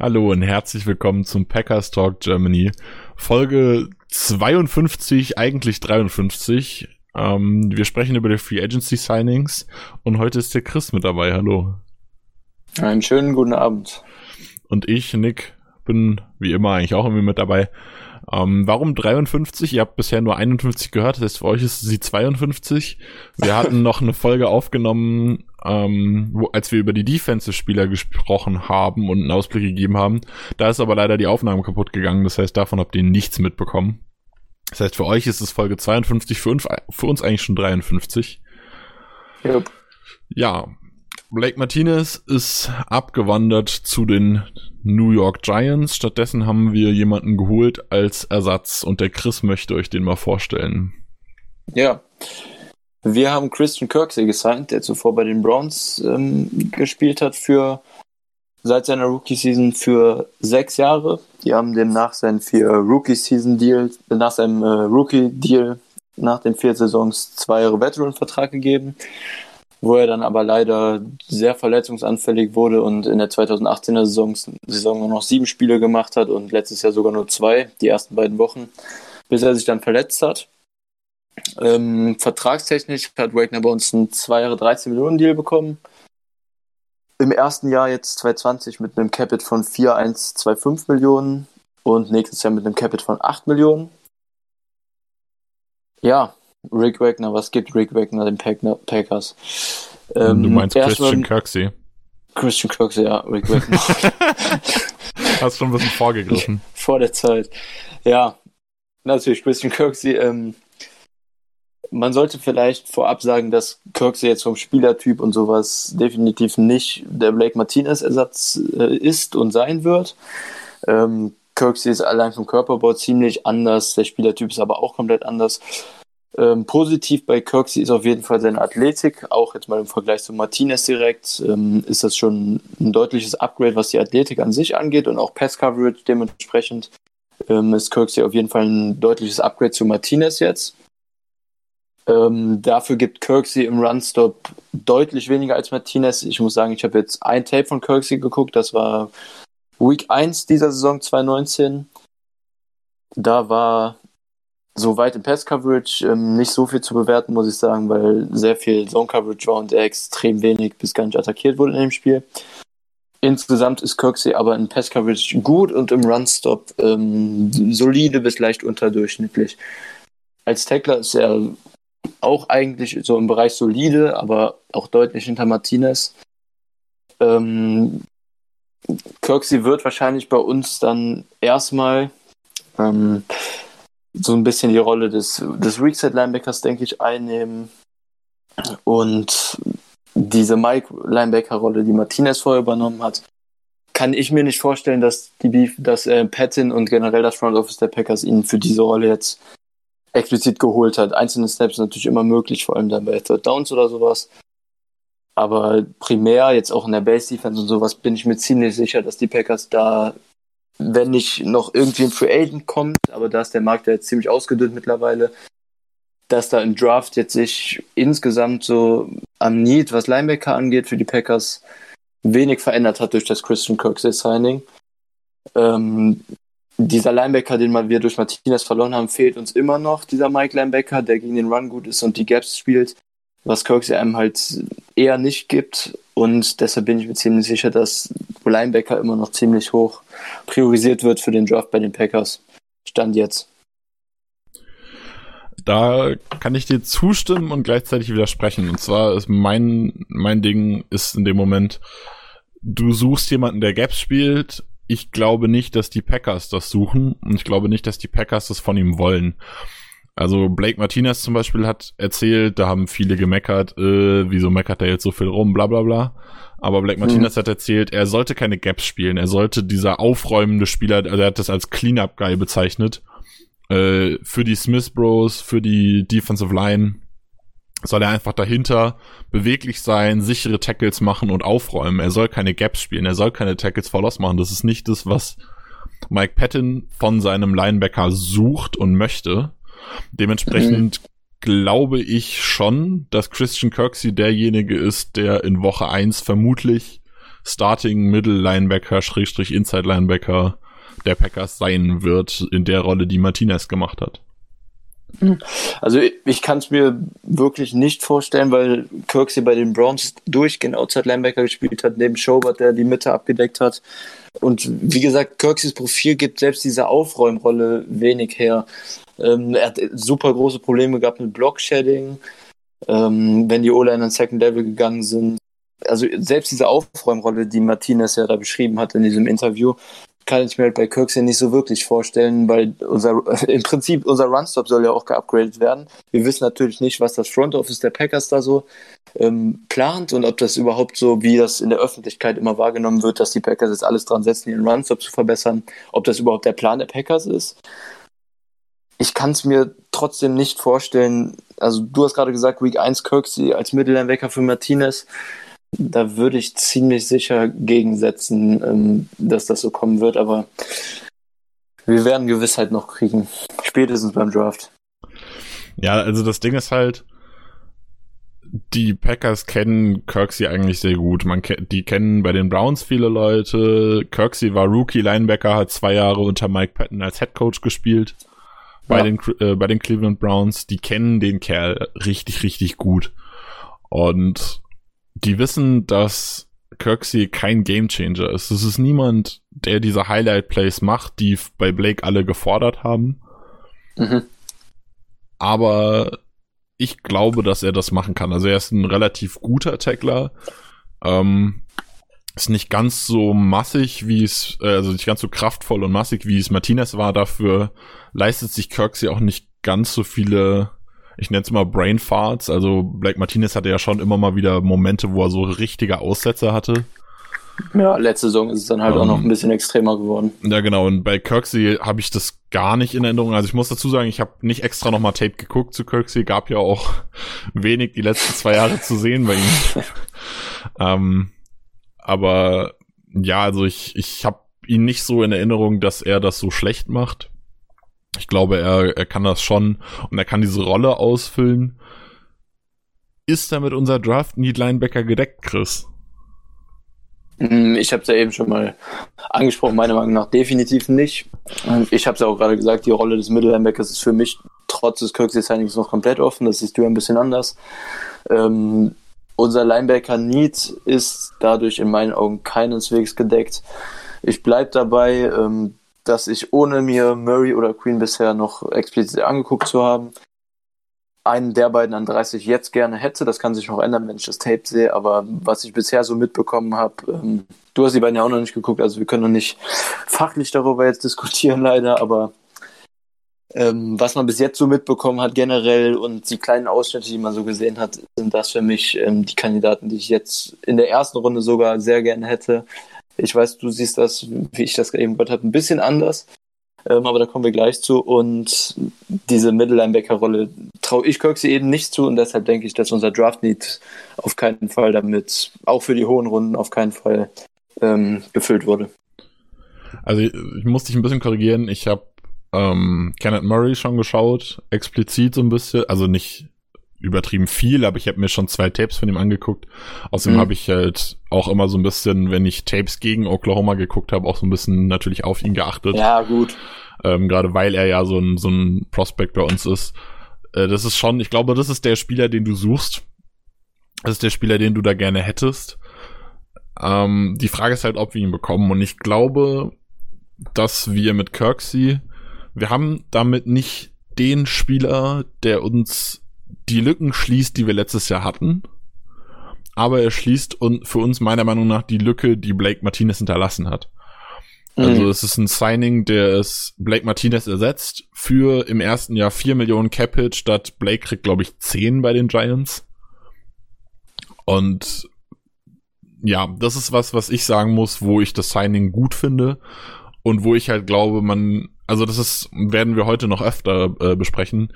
Hallo und herzlich willkommen zum Packers Talk Germany. Folge 52, eigentlich 53. Ähm, wir sprechen über die Free Agency Signings und heute ist der Chris mit dabei. Hallo. Einen schönen guten Abend. Und ich, Nick, bin wie immer eigentlich auch irgendwie mit dabei. Ähm, warum 53? Ihr habt bisher nur 51 gehört, das heißt für euch ist sie 52. Wir hatten noch eine Folge aufgenommen, ähm, wo, als wir über die Defensive-Spieler gesprochen haben und einen Ausblick gegeben haben. Da ist aber leider die Aufnahme kaputt gegangen, das heißt davon habt ihr nichts mitbekommen. Das heißt für euch ist es Folge 52, für uns, für uns eigentlich schon 53. Yep. Ja, Blake Martinez ist abgewandert zu den New York Giants. Stattdessen haben wir jemanden geholt als Ersatz und der Chris möchte euch den mal vorstellen. Ja. Wir haben Christian Kirksey gesigned, der zuvor bei den Browns ähm, gespielt hat für seit seiner Rookie-Season für sechs Jahre. Die haben dem nach seinem vier Rookie-Season-Deal, nach seinem äh, Rookie-Deal nach den vier Saisons zwei Jahre Veteran-Vertrag gegeben wo er dann aber leider sehr verletzungsanfällig wurde und in der 2018er Saison, Saison nur noch sieben Spiele gemacht hat und letztes Jahr sogar nur zwei, die ersten beiden Wochen, bis er sich dann verletzt hat. Ähm, vertragstechnisch hat Wagner bei uns einen 2 Jahre 13 Millionen Deal bekommen. Im ersten Jahr jetzt 2020 mit einem Capit von 4,125 Millionen und nächstes Jahr mit einem Capit von 8 Millionen. Ja, Rick Wagner, was gibt Rick Wagner den Packers? Ähm, du meinst Christian Kirksey. Christian Kirksey, ja, Rick Wagner. Hast schon ein bisschen vorgegriffen. Vor der Zeit. Ja, natürlich, Christian Kirksey. Ähm, man sollte vielleicht vorab sagen, dass Kirksey jetzt vom Spielertyp und sowas definitiv nicht der Blake Martinez-Ersatz äh, ist und sein wird. Ähm, Kirksey ist allein vom Körperbau ziemlich anders, der Spielertyp ist aber auch komplett anders. Ähm, positiv bei Kirksey ist auf jeden Fall seine Athletik. Auch jetzt mal im Vergleich zu Martinez direkt ähm, ist das schon ein deutliches Upgrade, was die Athletik an sich angeht und auch Pass Coverage dementsprechend ähm, ist Kirksey auf jeden Fall ein deutliches Upgrade zu Martinez jetzt. Ähm, dafür gibt Kirksey im Runstop deutlich weniger als Martinez. Ich muss sagen, ich habe jetzt ein Tape von Kirksey geguckt, das war Week 1 dieser Saison 2019. Da war Soweit im Pass-Coverage ähm, nicht so viel zu bewerten, muss ich sagen, weil sehr viel Zone-Coverage war und er extrem wenig bis gar nicht attackiert wurde in dem Spiel. Insgesamt ist Kirksey aber in Pass-Coverage gut und im Run-Stop ähm, solide bis leicht unterdurchschnittlich. Als Tackler ist er auch eigentlich so im Bereich solide, aber auch deutlich hinter Martinez. Ähm, Kirksey wird wahrscheinlich bei uns dann erstmal ähm, so ein bisschen die Rolle des, des Weakside-Linebackers, denke ich, einnehmen. Und diese Mike-Linebacker-Rolle, die Martinez vorher übernommen hat, kann ich mir nicht vorstellen, dass die Beef, dass äh, Patton und generell das Front Office der Packers ihn für diese Rolle jetzt explizit geholt hat. Einzelne Snaps sind natürlich immer möglich, vor allem dann bei Third Downs oder sowas. Aber primär, jetzt auch in der Base Defense und sowas, bin ich mir ziemlich sicher, dass die Packers da wenn nicht noch irgendwie ein Free Agent kommt, aber da ist der Markt ja jetzt ziemlich ausgedünnt mittlerweile, dass da im Draft jetzt sich insgesamt so am Need, was Linebacker angeht, für die Packers wenig verändert hat durch das Christian Kirksey Signing. Ähm, dieser Linebacker, den wir durch Martinez verloren haben, fehlt uns immer noch, dieser Mike Linebacker, der gegen den Run gut ist und die Gaps spielt, was Kirksey einem halt eher nicht gibt. Und deshalb bin ich mir ziemlich sicher, dass Linebacker immer noch ziemlich hoch priorisiert wird für den Draft bei den Packers. Stand jetzt. Da kann ich dir zustimmen und gleichzeitig widersprechen. Und zwar ist mein, mein Ding ist in dem Moment, du suchst jemanden, der Gaps spielt. Ich glaube nicht, dass die Packers das suchen und ich glaube nicht, dass die Packers das von ihm wollen. Also Blake Martinez zum Beispiel hat erzählt, da haben viele gemeckert, äh, wieso meckert er jetzt so viel rum, bla bla bla. Aber Blake Martinez mhm. hat erzählt, er sollte keine Gaps spielen, er sollte dieser aufräumende Spieler, also er hat das als Cleanup-Guy bezeichnet, äh, für die Smith Bros, für die Defensive Line, soll er einfach dahinter beweglich sein, sichere Tackles machen und aufräumen. Er soll keine Gaps spielen, er soll keine Tackles for Loss machen. Das ist nicht das, was Mike Patton von seinem Linebacker sucht und möchte. Dementsprechend mhm. glaube ich schon, dass Christian Kirksey derjenige ist, der in Woche eins vermutlich Starting Middle Linebacker, Schrägstrich Inside Linebacker der Packers sein wird in der Rolle, die Martinez gemacht hat. Also ich, kann es mir wirklich nicht vorstellen, weil Kirksey bei den Browns durchgehend Outside Linebacker gespielt hat, neben Schobert, der die Mitte abgedeckt hat. Und wie gesagt, Kirkseys Profil gibt selbst diese Aufräumrolle wenig her. Ähm, er hat super große Probleme gehabt mit Block-Shedding, ähm, wenn die O-Line an Second Level gegangen sind. Also selbst diese Aufräumrolle, die Martinez ja da beschrieben hat in diesem Interview, kann ich mir halt bei Kirksey nicht so wirklich vorstellen, weil unser, im Prinzip unser Runstop soll ja auch geupgradet werden. Wir wissen natürlich nicht, was das Front Office der Packers da so ähm, plant und ob das überhaupt so, wie das in der Öffentlichkeit immer wahrgenommen wird, dass die Packers jetzt alles dran setzen, ihren Runstop zu verbessern, ob das überhaupt der Plan der Packers ist. Ich kann es mir trotzdem nicht vorstellen, also du hast gerade gesagt, Week 1 Kirksey als Mittellinebacker für Martinez da würde ich ziemlich sicher gegensetzen, ähm, dass das so kommen wird, aber wir werden Gewissheit noch kriegen. Spätestens beim Draft. Ja, also das Ding ist halt, die Packers kennen Kirksey eigentlich sehr gut. Man die kennen bei den Browns viele Leute. Kirksey war Rookie Linebacker, hat zwei Jahre unter Mike Patton als Head Coach gespielt. Bei, ja. den, äh, bei den Cleveland Browns. Die kennen den Kerl richtig, richtig gut. Und die wissen, dass Kirksey kein Gamechanger ist. Es ist niemand, der diese Highlight-Plays macht, die bei Blake alle gefordert haben. Mhm. Aber ich glaube, dass er das machen kann. Also er ist ein relativ guter Tackler. Ähm, ist nicht ganz so massig, wie es, äh, also nicht ganz so kraftvoll und massig, wie es Martinez war. Dafür leistet sich Kirksey auch nicht ganz so viele ich nenne es mal Brain Farts. Also Black Martinez hatte ja schon immer mal wieder Momente, wo er so richtige Aussätze hatte. Ja, letzte Saison ist es dann halt um, auch noch ähm, ein bisschen extremer geworden. Ja, genau. Und bei Kirksey habe ich das gar nicht in Erinnerung. Also ich muss dazu sagen, ich habe nicht extra nochmal Tape geguckt zu Kirksey. Gab ja auch wenig die letzten zwei Jahre zu sehen bei ihm. ähm, aber ja, also ich, ich habe ihn nicht so in Erinnerung, dass er das so schlecht macht. Ich glaube, er, er kann das schon und er kann diese Rolle ausfüllen. Ist damit unser Draft Need Linebacker gedeckt, Chris? Hm, ich habe es ja eben schon mal angesprochen, meiner Meinung nach definitiv nicht. Ich habe es ja auch gerade gesagt, die Rolle des Mittellinebackers ist für mich trotz des Kirksey Signings noch komplett offen. Das siehst du ein bisschen anders. Ähm, unser Linebacker Need ist dadurch in meinen Augen keineswegs gedeckt. Ich bleibe dabei, ähm, dass ich ohne mir Murray oder Queen bisher noch explizit angeguckt zu haben, einen der beiden an 30 jetzt gerne hätte. Das kann sich noch ändern, wenn ich das Tape sehe. Aber was ich bisher so mitbekommen habe, ähm, du hast die beiden ja auch noch nicht geguckt, also wir können noch nicht fachlich darüber jetzt diskutieren, leider. Aber ähm, was man bis jetzt so mitbekommen hat generell und die kleinen Ausschnitte, die man so gesehen hat, sind das für mich ähm, die Kandidaten, die ich jetzt in der ersten Runde sogar sehr gerne hätte. Ich weiß, du siehst das, wie ich das eben gehört habe, ein bisschen anders. Ähm, aber da kommen wir gleich zu. Und diese Mittellinebacker-Rolle traue ich Kirksey eben nicht zu. Und deshalb denke ich, dass unser Draft-Need auf keinen Fall damit, auch für die hohen Runden, auf keinen Fall ähm, gefüllt wurde. Also ich, ich muss dich ein bisschen korrigieren. Ich habe ähm, Kenneth Murray schon geschaut, explizit so ein bisschen, also nicht übertrieben viel, aber ich habe mir schon zwei Tapes von ihm angeguckt. Außerdem mhm. habe ich halt auch immer so ein bisschen, wenn ich Tapes gegen Oklahoma geguckt habe, auch so ein bisschen natürlich auf ihn geachtet. Ja, gut. Ähm, Gerade weil er ja so ein, so ein Prospect bei uns ist. Äh, das ist schon, ich glaube, das ist der Spieler, den du suchst. Das ist der Spieler, den du da gerne hättest. Ähm, die Frage ist halt, ob wir ihn bekommen. Und ich glaube, dass wir mit Kirksey, wir haben damit nicht den Spieler, der uns die Lücken schließt, die wir letztes Jahr hatten. Aber er schließt und für uns meiner Meinung nach die Lücke, die Blake Martinez hinterlassen hat. Also mhm. es ist ein Signing, der es Blake Martinez ersetzt für im ersten Jahr 4 Millionen Cap-Hit statt Blake kriegt, glaube ich, 10 bei den Giants. Und ja, das ist was, was ich sagen muss, wo ich das Signing gut finde und wo ich halt glaube, man, also das ist, werden wir heute noch öfter äh, besprechen.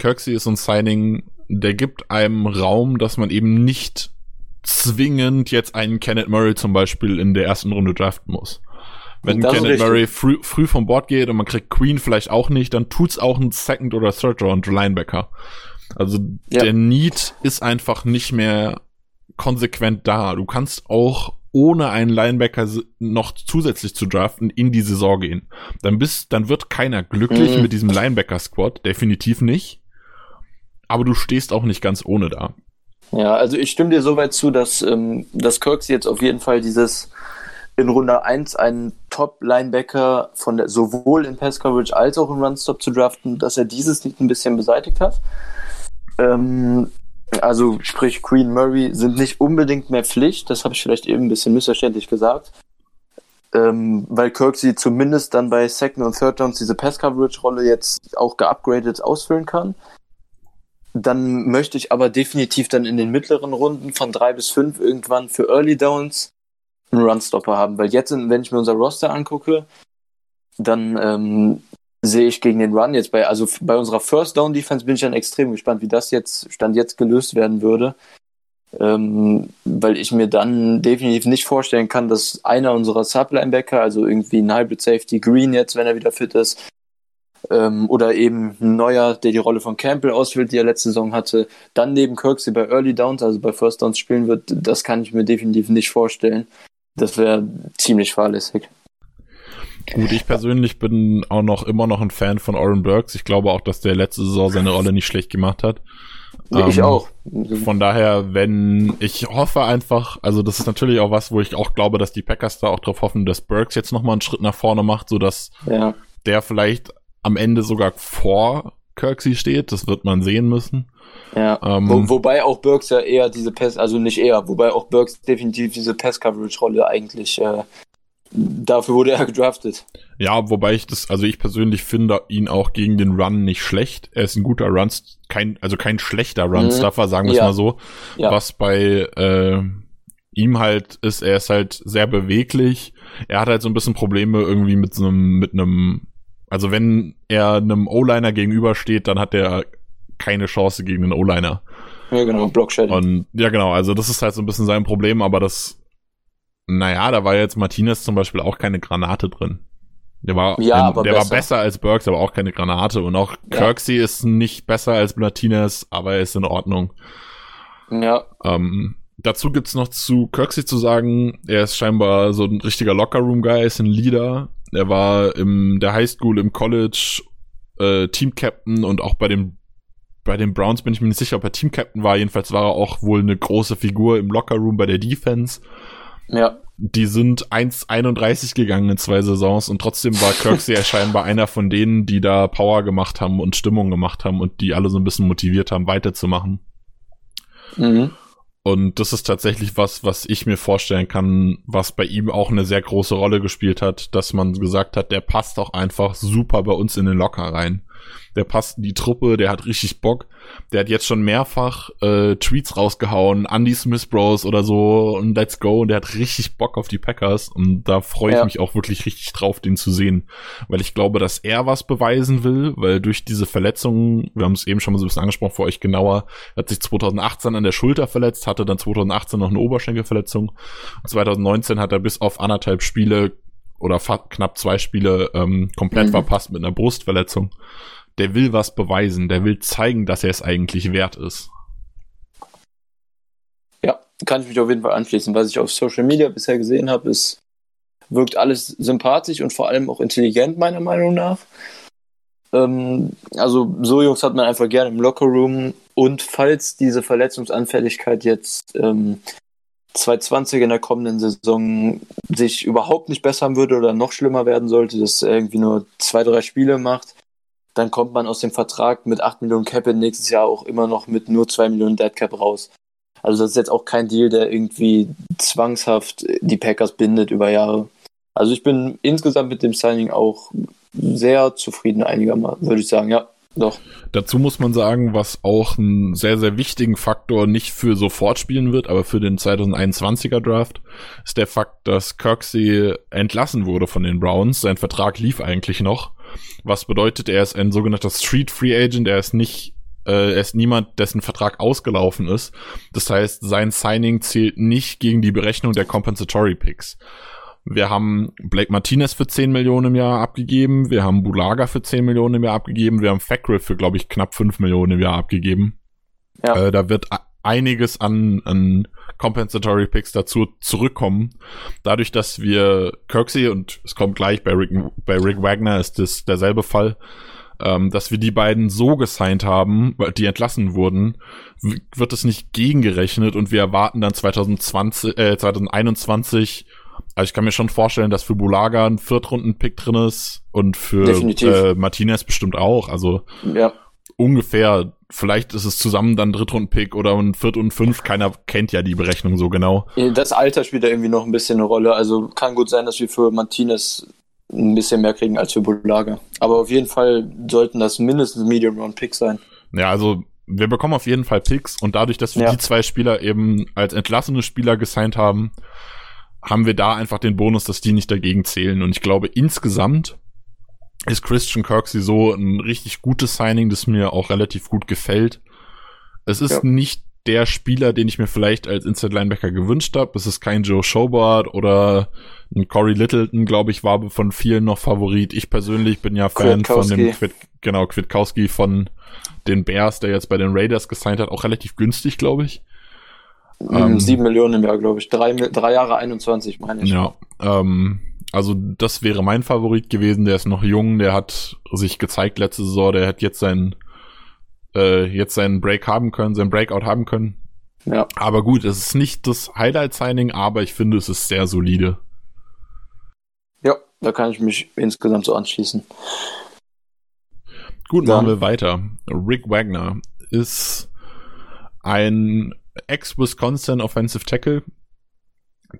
Kirksey ist ein Signing, der gibt einem Raum, dass man eben nicht zwingend jetzt einen Kenneth Murray zum Beispiel in der ersten Runde draften muss. Wenn Kenneth Murray früh, früh vom Board geht und man kriegt Queen vielleicht auch nicht, dann tut's auch ein Second oder Third Round Linebacker. Also ja. der Need ist einfach nicht mehr konsequent da. Du kannst auch ohne einen Linebacker noch zusätzlich zu draften in die Saison gehen. Dann bist, dann wird keiner glücklich mhm. mit diesem Linebacker-Squad, definitiv nicht. Aber du stehst auch nicht ganz ohne da. Ja, also ich stimme dir soweit zu, dass, ähm, dass Kirks jetzt auf jeden Fall dieses in Runde 1 einen Top-Linebacker von der, sowohl in Pass-Coverage als auch im Run-Stop zu draften, dass er dieses nicht ein bisschen beseitigt hat. Ähm, also sprich Queen Murray sind nicht unbedingt mehr Pflicht, das habe ich vielleicht eben ein bisschen missverständlich gesagt. Ähm, weil Kirk sie zumindest dann bei Second und Third Downs diese Pass-Coverage-Rolle jetzt auch geupgradet ausfüllen kann. Dann möchte ich aber definitiv dann in den mittleren Runden von drei bis fünf irgendwann für Early Downs einen Runstopper haben, weil jetzt, wenn ich mir unser Roster angucke, dann ähm, sehe ich gegen den Run jetzt bei, also bei unserer First Down Defense bin ich dann extrem gespannt, wie das jetzt, Stand jetzt gelöst werden würde. Ähm, weil ich mir dann definitiv nicht vorstellen kann, dass einer unserer Sub-Linebacker, also irgendwie ein Hybrid Safety Green jetzt, wenn er wieder fit ist, ähm, oder eben ein neuer, der die Rolle von Campbell ausfüllt, die er letzte Saison hatte, dann neben Kirksey bei Early Downs, also bei First Downs spielen wird, das kann ich mir definitiv nicht vorstellen. Das wäre ziemlich fahrlässig. Gut, ich persönlich bin auch noch immer noch ein Fan von Oren Burks. Ich glaube auch, dass der letzte Saison seine Rolle nicht schlecht gemacht hat. Ja, ich ähm, auch. Von daher, wenn ich hoffe einfach, also das ist natürlich auch was, wo ich auch glaube, dass die Packers da auch drauf hoffen, dass Burks jetzt nochmal einen Schritt nach vorne macht, so dass ja. der vielleicht am Ende sogar vor Kirksey steht. Das wird man sehen müssen. Ja. Ähm, Wo, wobei auch Burks ja eher diese Pass, also nicht eher, wobei auch Burks definitiv diese Pass-Coverage-Rolle eigentlich äh, dafür wurde er gedraftet. Ja, wobei ich das, also ich persönlich finde ihn auch gegen den Run nicht schlecht. Er ist ein guter Run, kein, also kein schlechter Run-Stuffer, sagen wir es ja. mal so. Ja. Was bei äh, ihm halt ist, er ist halt sehr beweglich. Er hat halt so ein bisschen Probleme irgendwie mit so einem, mit einem, also wenn er einem O-Liner gegenübersteht, dann hat er keine Chance gegen den O-Liner. Ja, genau, Blockshedding. Und ja, genau, also das ist halt so ein bisschen sein Problem, aber das naja, da war jetzt Martinez zum Beispiel auch keine Granate drin. Der war, ja, aber der besser. war besser als Burks, aber auch keine Granate. Und auch ja. Kirksey ist nicht besser als Martinez, aber er ist in Ordnung. Ja. Ähm, dazu gibt's noch zu Kirksey zu sagen, er ist scheinbar so ein richtiger Lockerroom-Guy, ist ein Leader. Er war im der Highschool, im College äh, Team-Captain und auch bei den bei den Browns bin ich mir nicht sicher, ob er Team-Captain war. Jedenfalls war er auch wohl eine große Figur im Lockerroom bei der Defense. Ja. Die sind 1,31 gegangen in zwei Saisons und trotzdem war Kirksey ja scheinbar einer von denen, die da Power gemacht haben und Stimmung gemacht haben und die alle so ein bisschen motiviert haben, weiterzumachen. Mhm. Und das ist tatsächlich was, was ich mir vorstellen kann, was bei ihm auch eine sehr große Rolle gespielt hat, dass man gesagt hat, der passt auch einfach super bei uns in den Locker rein der passt in die Truppe, der hat richtig Bock. Der hat jetzt schon mehrfach äh, Tweets rausgehauen, Andy Smith Bros oder so und let's go. Und der hat richtig Bock auf die Packers. Und da freue ich ja. mich auch wirklich richtig drauf, den zu sehen. Weil ich glaube, dass er was beweisen will, weil durch diese Verletzungen, wir haben es eben schon mal so ein bisschen angesprochen für euch genauer, hat sich 2018 an der Schulter verletzt, hatte dann 2018 noch eine Oberschenkelverletzung. 2019 hat er bis auf anderthalb Spiele oder knapp zwei Spiele ähm, komplett mhm. verpasst mit einer Brustverletzung der will was beweisen, der will zeigen, dass er es eigentlich wert ist. Ja, kann ich mich auf jeden Fall anschließen. Was ich auf Social Media bisher gesehen habe, ist, wirkt alles sympathisch und vor allem auch intelligent, meiner Meinung nach. Ähm, also, so Jungs hat man einfach gerne im Lockerroom. Und falls diese Verletzungsanfälligkeit jetzt ähm, 2020 in der kommenden Saison sich überhaupt nicht bessern würde oder noch schlimmer werden sollte, dass er irgendwie nur zwei, drei Spiele macht, dann kommt man aus dem Vertrag mit 8 Millionen Cap nächstes Jahr auch immer noch mit nur 2 Millionen Dead Cap raus. Also das ist jetzt auch kein Deal, der irgendwie zwangshaft die Packers bindet über Jahre. Also ich bin insgesamt mit dem Signing auch sehr zufrieden einigermaßen, würde ich sagen, ja. Doch. Dazu muss man sagen, was auch einen sehr, sehr wichtigen Faktor nicht für sofort spielen wird, aber für den 2021er Draft, ist der Fakt, dass Kirksey entlassen wurde von den Browns. Sein Vertrag lief eigentlich noch. Was bedeutet, er ist ein sogenannter Street Free Agent, er ist nicht äh, er ist niemand, dessen Vertrag ausgelaufen ist. Das heißt, sein Signing zählt nicht gegen die Berechnung der Compensatory Picks. Wir haben Blake Martinez für 10 Millionen im Jahr abgegeben. Wir haben Bulaga für 10 Millionen im Jahr abgegeben. Wir haben Fackrell für, glaube ich, knapp 5 Millionen im Jahr abgegeben. Ja. Äh, da wird einiges an, an Compensatory Picks dazu zurückkommen. Dadurch, dass wir Kirksey und es kommt gleich bei Rick, bei Rick Wagner ist das derselbe Fall, ähm, dass wir die beiden so gesigned haben, weil die entlassen wurden, wird es nicht gegengerechnet und wir erwarten dann 2020, äh, 2021 also ich kann mir schon vorstellen, dass für Bulaga ein Viertrunden-Pick drin ist und für äh, Martinez bestimmt auch. Also ja. ungefähr, vielleicht ist es zusammen dann Drittrunden-Pick oder ein Viert und Fünf. Keiner kennt ja die Berechnung so genau. Das Alter spielt da irgendwie noch ein bisschen eine Rolle. Also kann gut sein, dass wir für Martinez ein bisschen mehr kriegen als für Bulaga. Aber auf jeden Fall sollten das mindestens Medium Round Picks sein. Ja, also wir bekommen auf jeden Fall Picks und dadurch, dass wir ja. die zwei Spieler eben als entlassene Spieler gesigned haben, haben wir da einfach den Bonus, dass die nicht dagegen zählen. Und ich glaube, insgesamt ist Christian Kirksey so ein richtig gutes Signing, das mir auch relativ gut gefällt. Es ist ja. nicht der Spieler, den ich mir vielleicht als Inside Linebacker gewünscht habe. Es ist kein Joe Schobart oder ein Corey Littleton, glaube ich, war von vielen noch Favorit. Ich persönlich bin ja Fan von dem Quid, genau, Kwiatkowski von den Bears, der jetzt bei den Raiders gesigned hat, auch relativ günstig, glaube ich. Ähm, Sieben Millionen im Jahr, glaube ich. Drei, drei Jahre 21, meine ich. Ja, ähm, also das wäre mein Favorit gewesen. Der ist noch jung, der hat sich gezeigt letzte Saison, der hat jetzt seinen äh, jetzt seinen Break haben können, seinen Breakout haben können. Ja. Aber gut, es ist nicht das Highlight-Signing, aber ich finde, es ist sehr solide. Ja, da kann ich mich insgesamt so anschließen. Gut, machen wir weiter. Rick Wagner ist ein Ex-Wisconsin Offensive Tackle.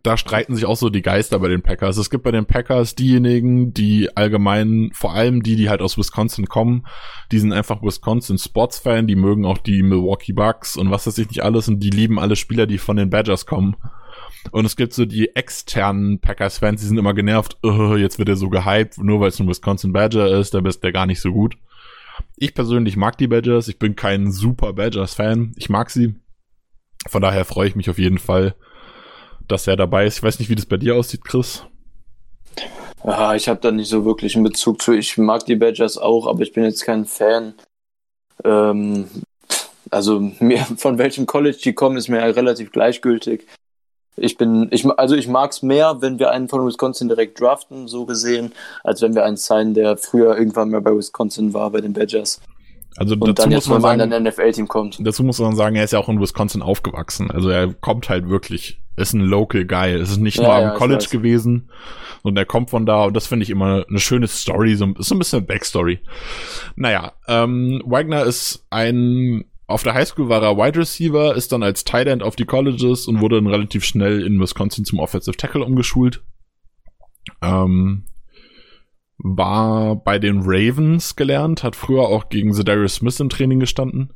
Da streiten sich auch so die Geister bei den Packers. Es gibt bei den Packers diejenigen, die allgemein, vor allem die, die halt aus Wisconsin kommen, die sind einfach Wisconsin Sports-Fan, die mögen auch die Milwaukee Bucks und was weiß ich nicht alles und die lieben alle Spieler, die von den Badgers kommen. Und es gibt so die externen Packers-Fans, die sind immer genervt, uh, jetzt wird er so gehypt, nur weil es ein Wisconsin Badger ist, da bist der gar nicht so gut. Ich persönlich mag die Badgers, ich bin kein super Badgers-Fan, ich mag sie. Von daher freue ich mich auf jeden Fall, dass er dabei ist. Ich weiß nicht, wie das bei dir aussieht, Chris. Ja, ich habe da nicht so wirklich einen Bezug zu. Ich mag die Badgers auch, aber ich bin jetzt kein Fan. Ähm, also mir, von welchem College die kommen, ist mir ja relativ gleichgültig. Ich bin, ich, also ich mag es mehr, wenn wir einen von Wisconsin direkt draften, so gesehen, als wenn wir einen sein, der früher irgendwann mal bei Wisconsin war, bei den Badgers. Also und dazu muss man sagen, ein NFL-Team kommt. Dazu muss man sagen, er ist ja auch in Wisconsin aufgewachsen. Also er kommt halt wirklich, ist ein Local Guy. Es ist nicht ja, nur am ja, College gewesen, und er kommt von da und das finde ich immer eine schöne Story, so, so ein bisschen Backstory. Naja, ähm, Wagner ist ein auf der Highschool war er Wide Receiver, ist dann als Tight End auf die Colleges und wurde dann relativ schnell in Wisconsin zum Offensive Tackle umgeschult. Ähm, war bei den Ravens gelernt, hat früher auch gegen Zedarius Smith im Training gestanden.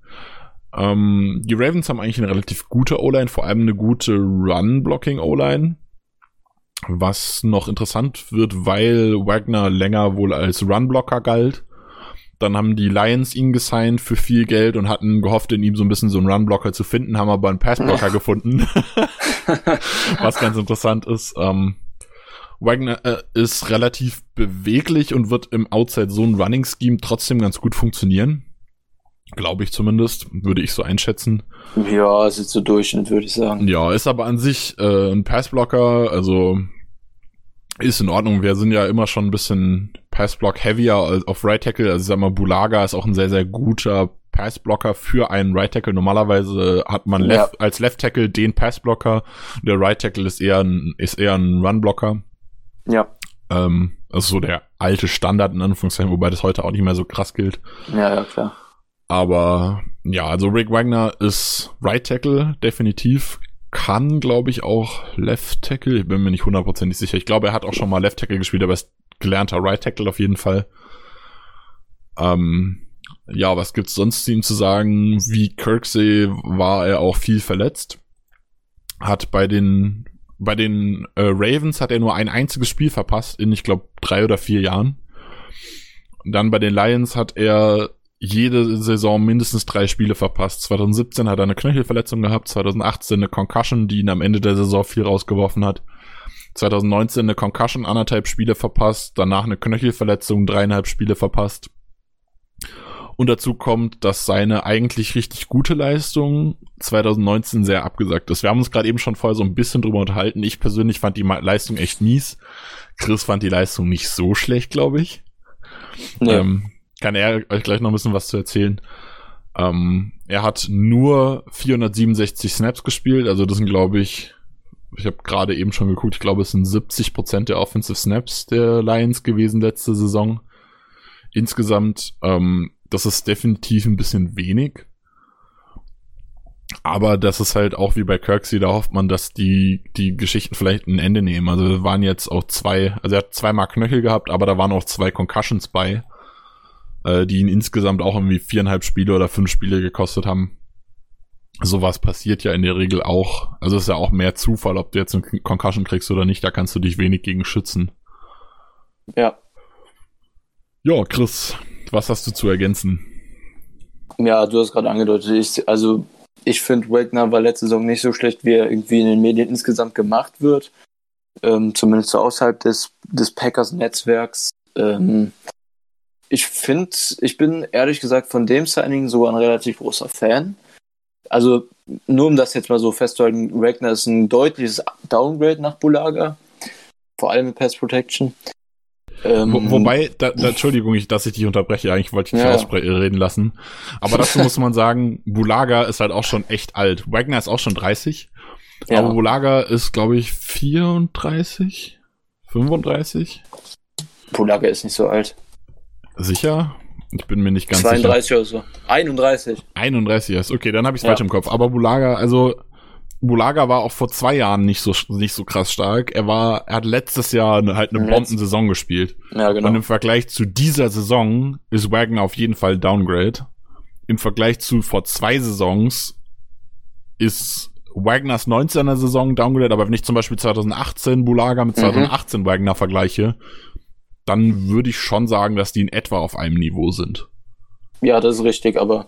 Ähm, die Ravens haben eigentlich eine relativ gute O-Line, vor allem eine gute Run-Blocking-O-Line. Was noch interessant wird, weil Wagner länger wohl als Run-Blocker galt. Dann haben die Lions ihn gesigned für viel Geld und hatten gehofft, in ihm so ein bisschen so einen Run-Blocker zu finden, haben aber einen Pass-Blocker gefunden. Was ganz interessant ist. Ähm, Wagner äh, ist relativ beweglich und wird im Outside Zone Running Scheme trotzdem ganz gut funktionieren. Glaube ich zumindest, würde ich so einschätzen. Ja, ist jetzt so Durchschnitt, würde ich sagen. Ja, ist aber an sich äh, ein Passblocker, also ist in Ordnung. Wir sind ja immer schon ein bisschen Passblock heavier auf Right Tackle. Also ich sag mal, Bulaga ist auch ein sehr, sehr guter Passblocker für einen Right Tackle. Normalerweise hat man Left, ja. als Left Tackle den Passblocker. Der Right Tackle ist eher ein, ist eher ein Runblocker. Ja. Ähm, also so der alte Standard in Anführungszeichen, wobei das heute auch nicht mehr so krass gilt. Ja, ja, klar. Aber ja, also Rick Wagner ist Right Tackle, definitiv. kann, glaube ich, auch Left Tackle. Ich bin mir nicht hundertprozentig sicher. Ich glaube, er hat auch schon mal Left Tackle gespielt, aber er ist gelernter Right Tackle auf jeden Fall. Ähm, ja, was gibt's sonst ihm zu sagen? Wie Kirksey war er auch viel verletzt. Hat bei den bei den äh, Ravens hat er nur ein einziges Spiel verpasst in, ich glaube, drei oder vier Jahren. dann bei den Lions hat er jede Saison mindestens drei Spiele verpasst. 2017 hat er eine Knöchelverletzung gehabt, 2018 eine Concussion, die ihn am Ende der Saison viel rausgeworfen hat. 2019 eine Concussion, anderthalb Spiele verpasst, danach eine Knöchelverletzung, dreieinhalb Spiele verpasst. Und dazu kommt, dass seine eigentlich richtig gute Leistung 2019 sehr abgesagt ist. Wir haben uns gerade eben schon vorher so ein bisschen drüber unterhalten. Ich persönlich fand die Leistung echt mies. Chris fand die Leistung nicht so schlecht, glaube ich. Nee. Ähm, kann er euch gleich noch ein bisschen was zu erzählen. Ähm, er hat nur 467 Snaps gespielt, also das sind, glaube ich, ich habe gerade eben schon geguckt, ich glaube, es sind 70 Prozent der Offensive Snaps der Lions gewesen letzte Saison. Insgesamt ähm, das ist definitiv ein bisschen wenig. Aber das ist halt auch wie bei Kirksey, da hofft man, dass die, die Geschichten vielleicht ein Ende nehmen. Also waren jetzt auch zwei, also er hat zweimal Knöchel gehabt, aber da waren auch zwei Concussions bei, äh, die ihn insgesamt auch irgendwie viereinhalb Spiele oder fünf Spiele gekostet haben. Sowas passiert ja in der Regel auch. Also ist ja auch mehr Zufall, ob du jetzt eine Concussion kriegst oder nicht, da kannst du dich wenig gegen schützen. Ja. Ja, Chris, was hast du zu ergänzen? Ja, du hast gerade angedeutet, ich, also ich finde, Wagner war letzte Saison nicht so schlecht, wie er irgendwie in den Medien insgesamt gemacht wird. Ähm, zumindest außerhalb des, des Packers-Netzwerks. Ähm, ich finde, ich bin ehrlich gesagt von dem Signing sogar ein relativ großer Fan. Also, nur um das jetzt mal so festzuhalten, Wagner ist ein deutliches Downgrade nach Bulaga. Vor allem mit Pass Protection. Ähm, Wo, wobei, da, da, Entschuldigung, ich, dass ich dich unterbreche, eigentlich wollte ich dich ja. ausreden lassen. Aber dazu muss man sagen, Bulaga ist halt auch schon echt alt. Wagner ist auch schon 30. Ja. Aber Bulaga ist, glaube ich, 34, 35. Bulaga ist nicht so alt. Sicher? Ich bin mir nicht ganz 32 sicher. oder so. 31. 31 ist, okay, dann habe ich es ja. falsch im Kopf. Aber Bulaga, also Bulaga war auch vor zwei Jahren nicht so nicht so krass stark. Er war, er hat letztes Jahr halt eine Bombensaison gespielt. Ja, genau. Und im Vergleich zu dieser Saison ist Wagner auf jeden Fall Downgrade. Im Vergleich zu vor zwei Saisons ist Wagners 19er Saison Downgrade, aber wenn ich zum Beispiel 2018 Bulaga mit 2018 mhm. Wagner vergleiche, dann würde ich schon sagen, dass die in etwa auf einem Niveau sind. Ja, das ist richtig, aber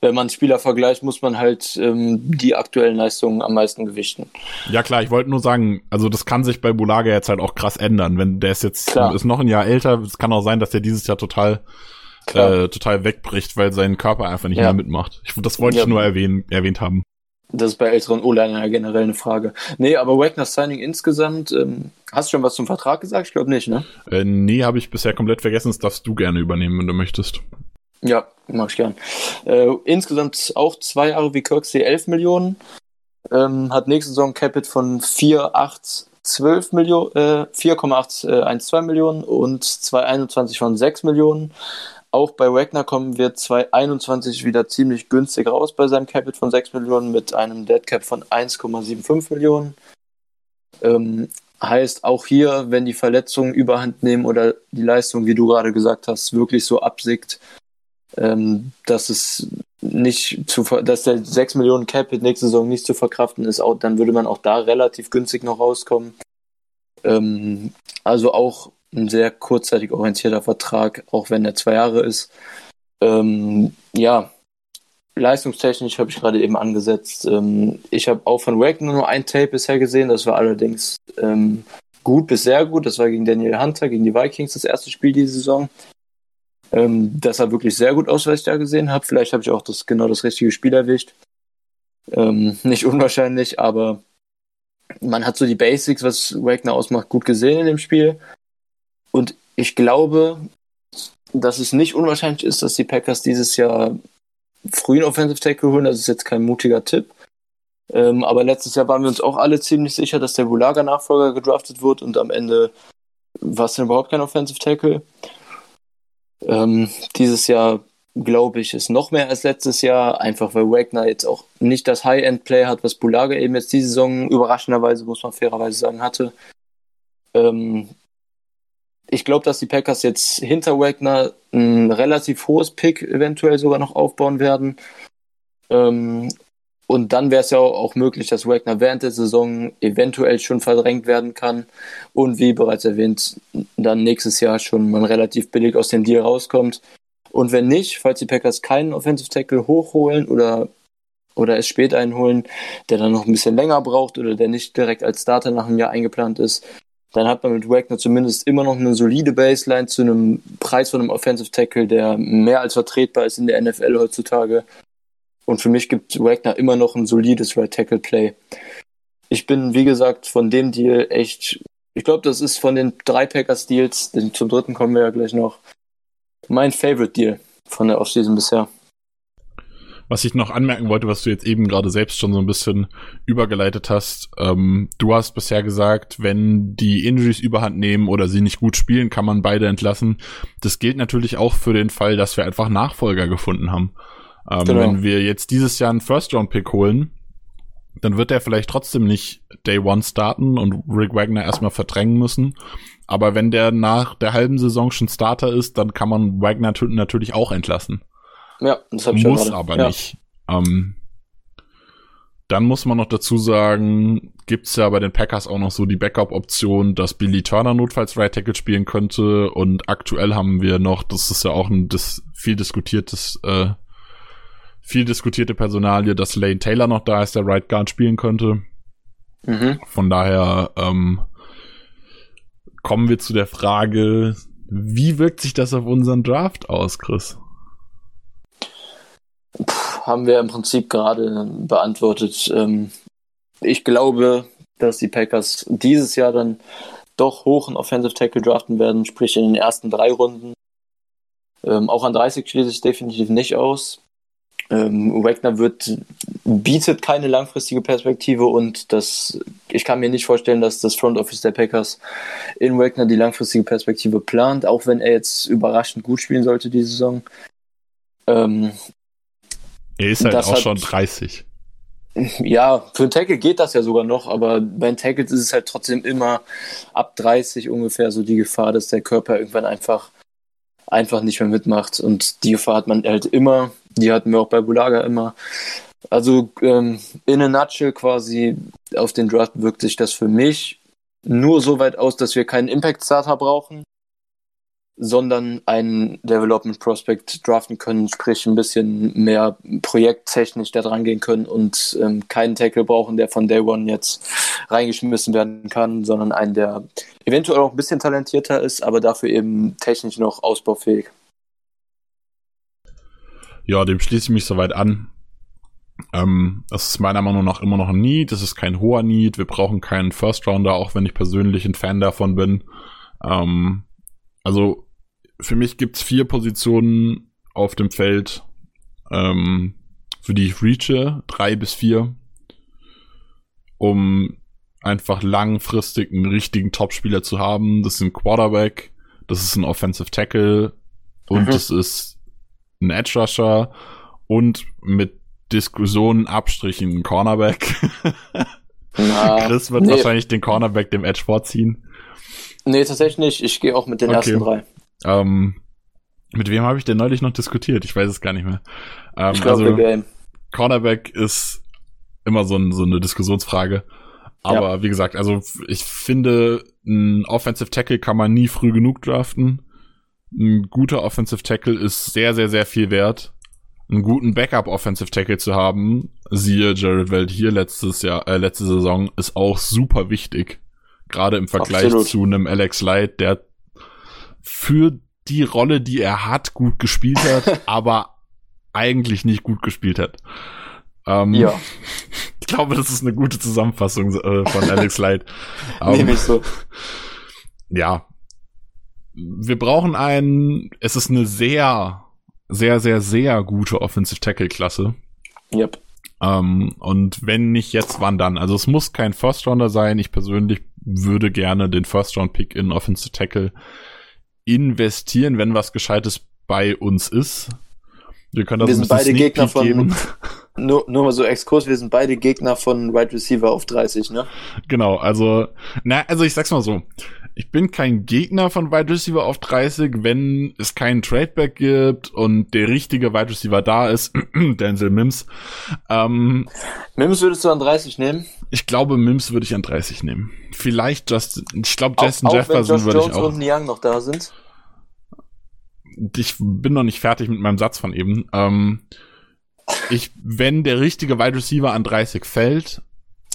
wenn man Spieler vergleicht, muss man halt ähm, die aktuellen Leistungen am meisten gewichten. Ja klar, ich wollte nur sagen, also das kann sich bei Bulaga jetzt halt auch krass ändern. Wenn der ist jetzt klar. ist noch ein Jahr älter, es kann auch sein, dass der dieses Jahr total äh, total wegbricht, weil sein Körper einfach nicht ja. mehr mitmacht. Ich, das wollte ja. ich nur erwähnen, erwähnt haben. Das ist bei älteren O-Liner generell eine Frage. Nee, aber Wagner's Signing insgesamt, ähm, hast du schon was zum Vertrag gesagt? Ich glaube nicht, ne? Äh, nee, habe ich bisher komplett vergessen. Das darfst du gerne übernehmen, wenn du möchtest. Ja, mag ich gern. Äh, insgesamt auch zwei Jahre wie Kirksey 11 Millionen. Ähm, hat nächste Saison Capit von 4,812 Millionen, äh, 4,812 Millionen und 2021 von 6 Millionen. Auch bei Wagner kommen wir 2021 wieder ziemlich günstig raus bei seinem Capit von 6 Millionen mit einem Dead Cap von 1,75 Millionen. Ähm, heißt auch hier, wenn die Verletzungen überhand nehmen oder die Leistung, wie du gerade gesagt hast, wirklich so absickt, ähm, dass es nicht zu, dass der 6 Millionen Cap nächste Saison nicht zu verkraften ist, auch, dann würde man auch da relativ günstig noch rauskommen. Ähm, also auch ein sehr kurzzeitig orientierter Vertrag, auch wenn er zwei Jahre ist. Ähm, ja, leistungstechnisch habe ich gerade eben angesetzt. Ähm, ich habe auch von Wagner nur ein Tape bisher gesehen, das war allerdings ähm, gut bis sehr gut. Das war gegen Daniel Hunter, gegen die Vikings, das erste Spiel diese Saison. Ähm, das sah wirklich sehr gut aus, was ich da gesehen habe. Vielleicht habe ich auch das, genau das richtige Spiel erwischt. Ähm, nicht unwahrscheinlich, aber man hat so die Basics, was Wagner ausmacht, gut gesehen in dem Spiel. Und ich glaube, dass es nicht unwahrscheinlich ist, dass die Packers dieses Jahr frühen Offensive Tackle holen. Das ist jetzt kein mutiger Tipp. Ähm, aber letztes Jahr waren wir uns auch alle ziemlich sicher, dass der Bulaga-Nachfolger gedraftet wird und am Ende war es dann überhaupt kein Offensive Tackle. Ähm, dieses Jahr glaube ich, ist noch mehr als letztes Jahr, einfach weil Wagner jetzt auch nicht das High-End-Play hat, was Bulaga eben jetzt diese Saison überraschenderweise, muss man fairerweise sagen, hatte. Ähm, ich glaube, dass die Packers jetzt hinter Wagner ein relativ hohes Pick eventuell sogar noch aufbauen werden. Ähm, und dann wäre es ja auch möglich, dass Wagner während der Saison eventuell schon verdrängt werden kann und wie bereits erwähnt, dann nächstes Jahr schon man relativ billig aus dem Deal rauskommt. Und wenn nicht, falls die Packers keinen Offensive Tackle hochholen oder, oder es spät einholen, der dann noch ein bisschen länger braucht oder der nicht direkt als Starter nach einem Jahr eingeplant ist, dann hat man mit Wagner zumindest immer noch eine solide Baseline zu einem Preis von einem Offensive Tackle, der mehr als vertretbar ist in der NFL heutzutage. Und für mich gibt Wagner immer noch ein solides Right Tackle Play. Ich bin, wie gesagt, von dem Deal echt, ich glaube, das ist von den drei Packers Deals, zum dritten kommen wir ja gleich noch, mein Favorite Deal von der Offseason bisher. Was ich noch anmerken wollte, was du jetzt eben gerade selbst schon so ein bisschen übergeleitet hast, ähm, du hast bisher gesagt, wenn die Injuries überhand nehmen oder sie nicht gut spielen, kann man beide entlassen. Das gilt natürlich auch für den Fall, dass wir einfach Nachfolger gefunden haben. Ähm, genau. Wenn wir jetzt dieses Jahr einen First-Round-Pick holen, dann wird er vielleicht trotzdem nicht Day One starten und Rick Wagner erstmal verdrängen müssen. Aber wenn der nach der halben Saison schon Starter ist, dann kann man Wagner natürlich auch entlassen. Ja, das habe ich Muss ja aber ja. nicht. Ähm, dann muss man noch dazu sagen, gibt's ja bei den Packers auch noch so die Backup-Option, dass Billy Turner notfalls Right Tackle spielen könnte. Und aktuell haben wir noch, das ist ja auch ein das viel diskutiertes, äh, viel diskutierte Personalie, dass Lane Taylor noch da ist, der Right Guard spielen könnte. Mhm. Von daher ähm, kommen wir zu der Frage, wie wirkt sich das auf unseren Draft aus, Chris? Puh, haben wir im Prinzip gerade beantwortet. Ähm, ich glaube, dass die Packers dieses Jahr dann doch hoch in Offensive Tackle draften werden, sprich in den ersten drei Runden. Ähm, auch an 30 schließe ich definitiv nicht aus. Ähm, Wagner wird, bietet keine langfristige Perspektive und das, ich kann mir nicht vorstellen, dass das Front Office der Packers in Wagner die langfristige Perspektive plant, auch wenn er jetzt überraschend gut spielen sollte diese Saison. Ähm, er ist halt auch hat, schon 30. Ja, für einen Tackle geht das ja sogar noch, aber bei den Tackles ist es halt trotzdem immer ab 30 ungefähr so die Gefahr, dass der Körper irgendwann einfach einfach nicht mehr mitmacht. Und die Gefahr hat man halt immer. Die hatten wir auch bei Bulaga immer. Also ähm, in a nutshell quasi auf den Draft wirkt sich das für mich nur so weit aus, dass wir keinen Impact Starter brauchen, sondern einen Development Prospect draften können, sprich ein bisschen mehr projekttechnisch da dran gehen können und ähm, keinen Tackle brauchen, der von Day One jetzt reingeschmissen werden kann, sondern einen, der eventuell auch ein bisschen talentierter ist, aber dafür eben technisch noch ausbaufähig. Ja, dem schließe ich mich soweit an. Ähm, das ist meiner Meinung nach immer noch ein Need. Das ist kein hoher Need. Wir brauchen keinen First Rounder, auch wenn ich persönlich ein Fan davon bin. Ähm, also für mich gibt's vier Positionen auf dem Feld, ähm, für die ich reache, drei bis vier, um einfach langfristig einen richtigen Topspieler zu haben. Das ist ein Quarterback, das ist ein Offensive Tackle und mhm. das ist ein Edge Rusher und mit Diskussionen, Abstrichen ein Cornerback. Na, Chris wird nee. wahrscheinlich den Cornerback dem Edge vorziehen. Nee, tatsächlich nicht. Ich gehe auch mit den okay. ersten drei. Ähm, mit wem habe ich denn neulich noch diskutiert? Ich weiß es gar nicht mehr. Ähm, ich glaube, also, Game. Cornerback ist immer so, ein, so eine Diskussionsfrage. Aber ja. wie gesagt, also ich finde, ein Offensive Tackle kann man nie früh genug draften. Ein guter Offensive Tackle ist sehr, sehr, sehr viel wert. Einen guten Backup Offensive Tackle zu haben, siehe Jared Welt hier letztes Jahr, äh, letzte Saison, ist auch super wichtig. Gerade im Vergleich Absolut. zu einem Alex Light, der für die Rolle, die er hat, gut gespielt hat, aber eigentlich nicht gut gespielt hat. Ähm, ja. Ich glaube, das ist eine gute Zusammenfassung äh, von Alex Light. Ähm, Nehme ich so. Ja. Wir brauchen einen, es ist eine sehr, sehr, sehr, sehr gute Offensive Tackle Klasse. Yep. Ähm, und wenn nicht jetzt, wann dann? Also es muss kein First Rounder sein. Ich persönlich würde gerne den First Round Pick in Offensive Tackle investieren, wenn was Gescheites bei uns ist. Wir können das Wir sind beide Sneak Gegner von- geben. Nur, nur mal so Exkurs, wir sind beide Gegner von Wide Receiver auf 30, ne? Genau, also, na, also ich sag's mal so. Ich bin kein Gegner von Wide Receiver auf 30, wenn es keinen Tradeback gibt und der richtige Wide Receiver da ist, Denzel Mims. Ähm, Mims würdest du an 30 nehmen? ich glaube, Mims würde ich an 30 nehmen. Vielleicht Justin, ich glaube, Justin auch, auch Jefferson würde ich Jones auch. und Young noch da sind. Ich bin noch nicht fertig mit meinem Satz von eben. Ähm, ich, wenn der richtige Wide Receiver an 30 fällt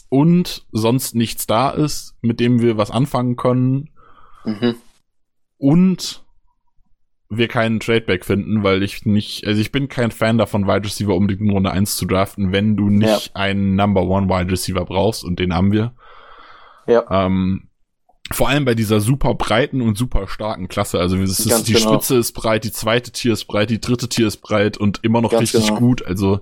und sonst nichts da ist, mit dem wir was anfangen können, Mhm. und wir keinen Tradeback finden, weil ich nicht, also ich bin kein Fan davon, Wide Receiver unbedingt in Runde 1 zu draften, wenn du nicht einen Number One Wide Receiver brauchst und den haben wir. Ja. Ähm, vor allem bei dieser super breiten und super starken Klasse. Also es ist, Ganz die genau. Spitze ist breit, die zweite Tier ist breit, die dritte Tier ist breit und immer noch Ganz richtig genau. gut. Also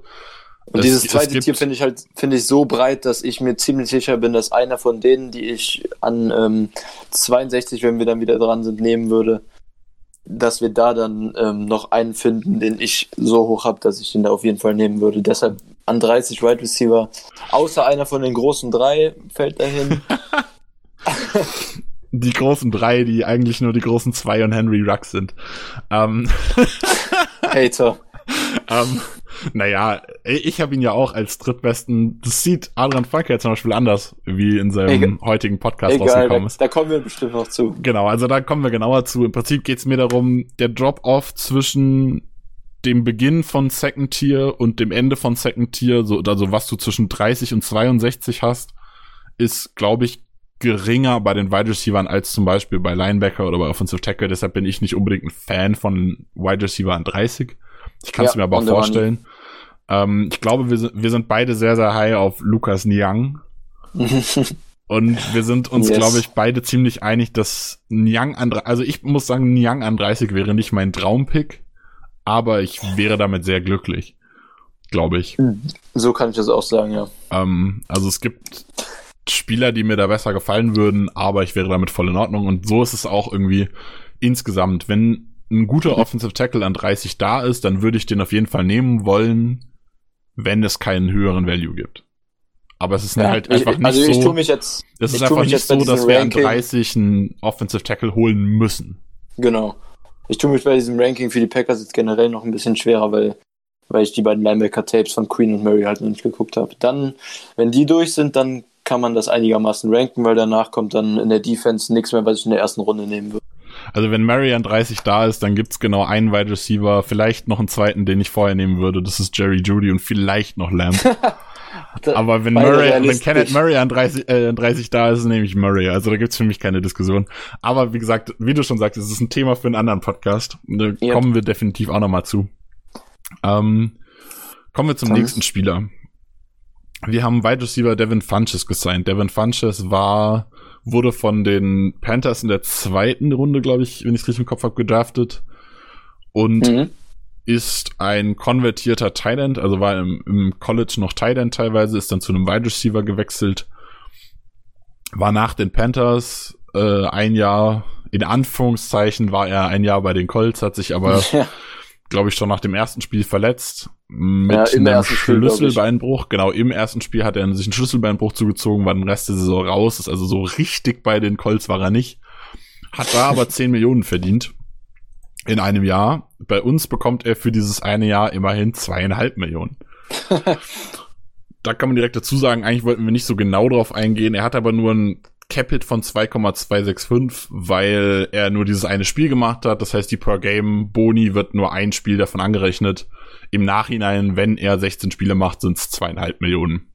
Und es- dieses es zweite Tier finde ich halt, finde ich so breit, dass ich mir ziemlich sicher bin, dass einer von denen, die ich an ähm, 62, wenn wir dann wieder dran sind, nehmen würde, dass wir da dann ähm, noch einen finden, den ich so hoch habe, dass ich ihn da auf jeden Fall nehmen würde. Deshalb an 30 Wide Receiver, außer einer von den großen drei fällt dahin. die großen drei, die eigentlich nur die großen zwei und Henry Ruggs sind. Ähm, Hater. ähm, naja, ich habe ihn ja auch als drittbesten. Das sieht Adrian Franke jetzt zum Beispiel anders, wie in seinem Egal. heutigen Podcast Egal, da, rausgekommen ist. da kommen wir bestimmt noch zu. Genau, also da kommen wir genauer zu. Im Prinzip geht's mir darum, der Drop-off zwischen dem Beginn von Second Tier und dem Ende von Second Tier, so, also was du zwischen 30 und 62 hast, ist, glaube ich, geringer bei den Wide Receivern als zum Beispiel bei Linebacker oder bei Offensive Tackle. Deshalb bin ich nicht unbedingt ein Fan von Wide Receiver an 30. Ich kann es Ja, mir aber money. vorstellen. Ähm, ich glaube, wir sind, wir sind beide sehr, sehr high auf Lukas Niang. Und wir sind uns, Yes. glaube ich, beide ziemlich einig, dass Niang an, also ich muss sagen, Niang an 30 wäre nicht mein Traumpick, aber ich wäre damit sehr glücklich, glaube ich. so kann ich das auch sagen, ja. Ähm, also es gibt Spieler, die mir da besser gefallen würden, aber ich wäre damit voll in Ordnung und so ist es auch irgendwie insgesamt. Wenn ein guter Offensive Tackle an 30 da ist, dann würde ich den auf jeden Fall nehmen wollen, wenn es keinen höheren Value gibt. Aber es ist ja halt ich, einfach nicht also ich so. tue mich jetzt, Es ist einfach nicht so, dass wir an Ranking- 30 einen Offensive Tackle holen müssen. genau. Ich tue mich bei diesem Ranking für die Packers jetzt generell noch ein bisschen schwerer, weil, weil ich die beiden Linebacker-Tapes von Queen und Murray halt noch nicht geguckt habe. Dann, wenn die durch sind, dann kann man das einigermaßen ranken, weil danach kommt dann in der Defense nichts mehr, was ich in der ersten Runde nehmen würde. Also wenn Murray an 30 da ist, dann gibt's genau einen Wide Receiver, vielleicht noch einen zweiten, den ich vorher nehmen würde. Das ist Jerry Judy und vielleicht noch Lamb. Aber wenn Murray, wenn. Kenneth Murray an 30, äh, an 30 da ist, nehme ich Murray. Also da gibt's für mich keine Diskussion. Aber wie gesagt, wie du schon sagst, es ist ein Thema für einen anderen Podcast. Da Yep. kommen wir definitiv auch nochmal zu. Ähm, kommen wir zum Dann- nächsten Spieler. Wir haben Wide Receiver Devin Funches gesigned. Devin Funches war, wurde von den Panthers in der zweiten Runde, glaube ich, wenn ich es richtig im Kopf habe, gedraftet. Und Mhm. ist ein konvertierter End, also war im, im College noch End teilweise, ist dann zu einem Wide Receiver gewechselt, war nach den Panthers äh, ein Jahr, in Anführungszeichen war er ein Jahr bei den Colts, hat sich aber, Ja. Glaube ich, schon nach dem ersten Spiel verletzt. Mit Ja, einem ersten Spiel. Schlüsselbeinbruch. Genau, im ersten Spiel hat er sich einen Schlüsselbeinbruch zugezogen, war den Rest der Saison raus, ist also so richtig bei den Colts war er nicht. Hat da aber 10 Millionen verdient in einem Jahr. Bei uns bekommt er für dieses eine Jahr immerhin zweieinhalb Millionen. da kann man direkt dazu sagen, eigentlich wollten wir nicht so genau drauf eingehen. Er hat aber nur ein Capit von 2,265, weil er nur dieses eine Spiel gemacht hat. Das heißt, die per Game Boni wird nur ein Spiel davon angerechnet. Im Nachhinein, wenn er 16 Spiele macht, sind es zweieinhalb Millionen.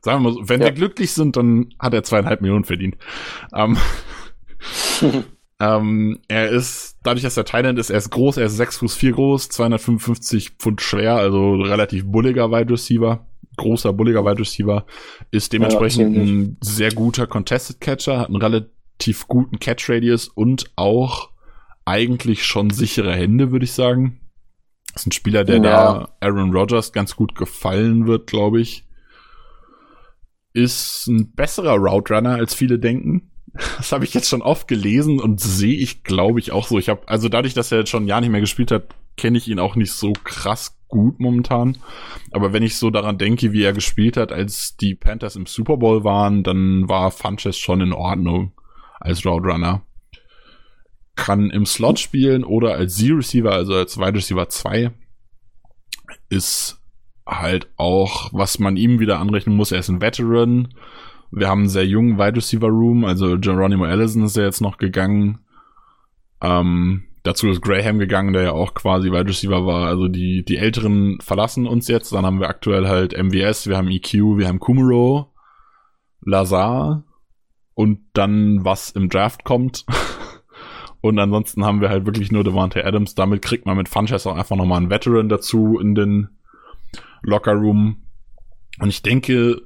Sagen wir mal so, wenn Ja. wir glücklich sind, dann hat er zweieinhalb Millionen verdient. Ähm, ähm, er ist, dadurch, dass er Thailand ist, er ist groß, er ist 6 Fuß 4 groß, 255 Pfund schwer, also relativ bulliger Wide Receiver, großer bulliger Wide Receiver, ist dementsprechend ziemlich. ein sehr guter Contested Catcher, hat einen relativ guten Catch Radius und auch eigentlich schon sichere Hände, würde ich sagen. Ist ein Spieler, der Ja. da Aaron Rodgers ganz gut gefallen wird, glaube ich. Ist ein besserer Route Runner, als viele denken. Das habe ich jetzt schon oft gelesen und sehe ich, glaube ich, auch so. Ich habe, also dadurch, dass er jetzt schon ein Jahr nicht mehr gespielt hat, kenne ich ihn auch nicht so krass gut momentan. Aber wenn ich so daran denke, wie er gespielt hat, als die Panthers im Super Bowl waren, dann war Funches schon in Ordnung als Roadrunner. Kann im Slot spielen oder als Z-Receiver, also als Wide Receiver 2. Ist halt auch, was man ihm wieder anrechnen muss, er ist ein Veteran. Wir haben einen sehr jungen Wide Receiver Room, also Geronimo Allison ist ja jetzt noch gegangen. Ähm, dazu ist Graham gegangen, der ja auch quasi Wide Receiver war. Also die, die Älteren verlassen uns jetzt. Dann haben wir aktuell halt MVS, wir haben EQ, wir haben Kumuro, Lazar und dann was im Draft kommt. und ansonsten haben wir halt wirklich nur Devante Adams. Damit kriegt man mit Funchess auch einfach nochmal einen Veteran dazu in den Locker Room. Und ich denke,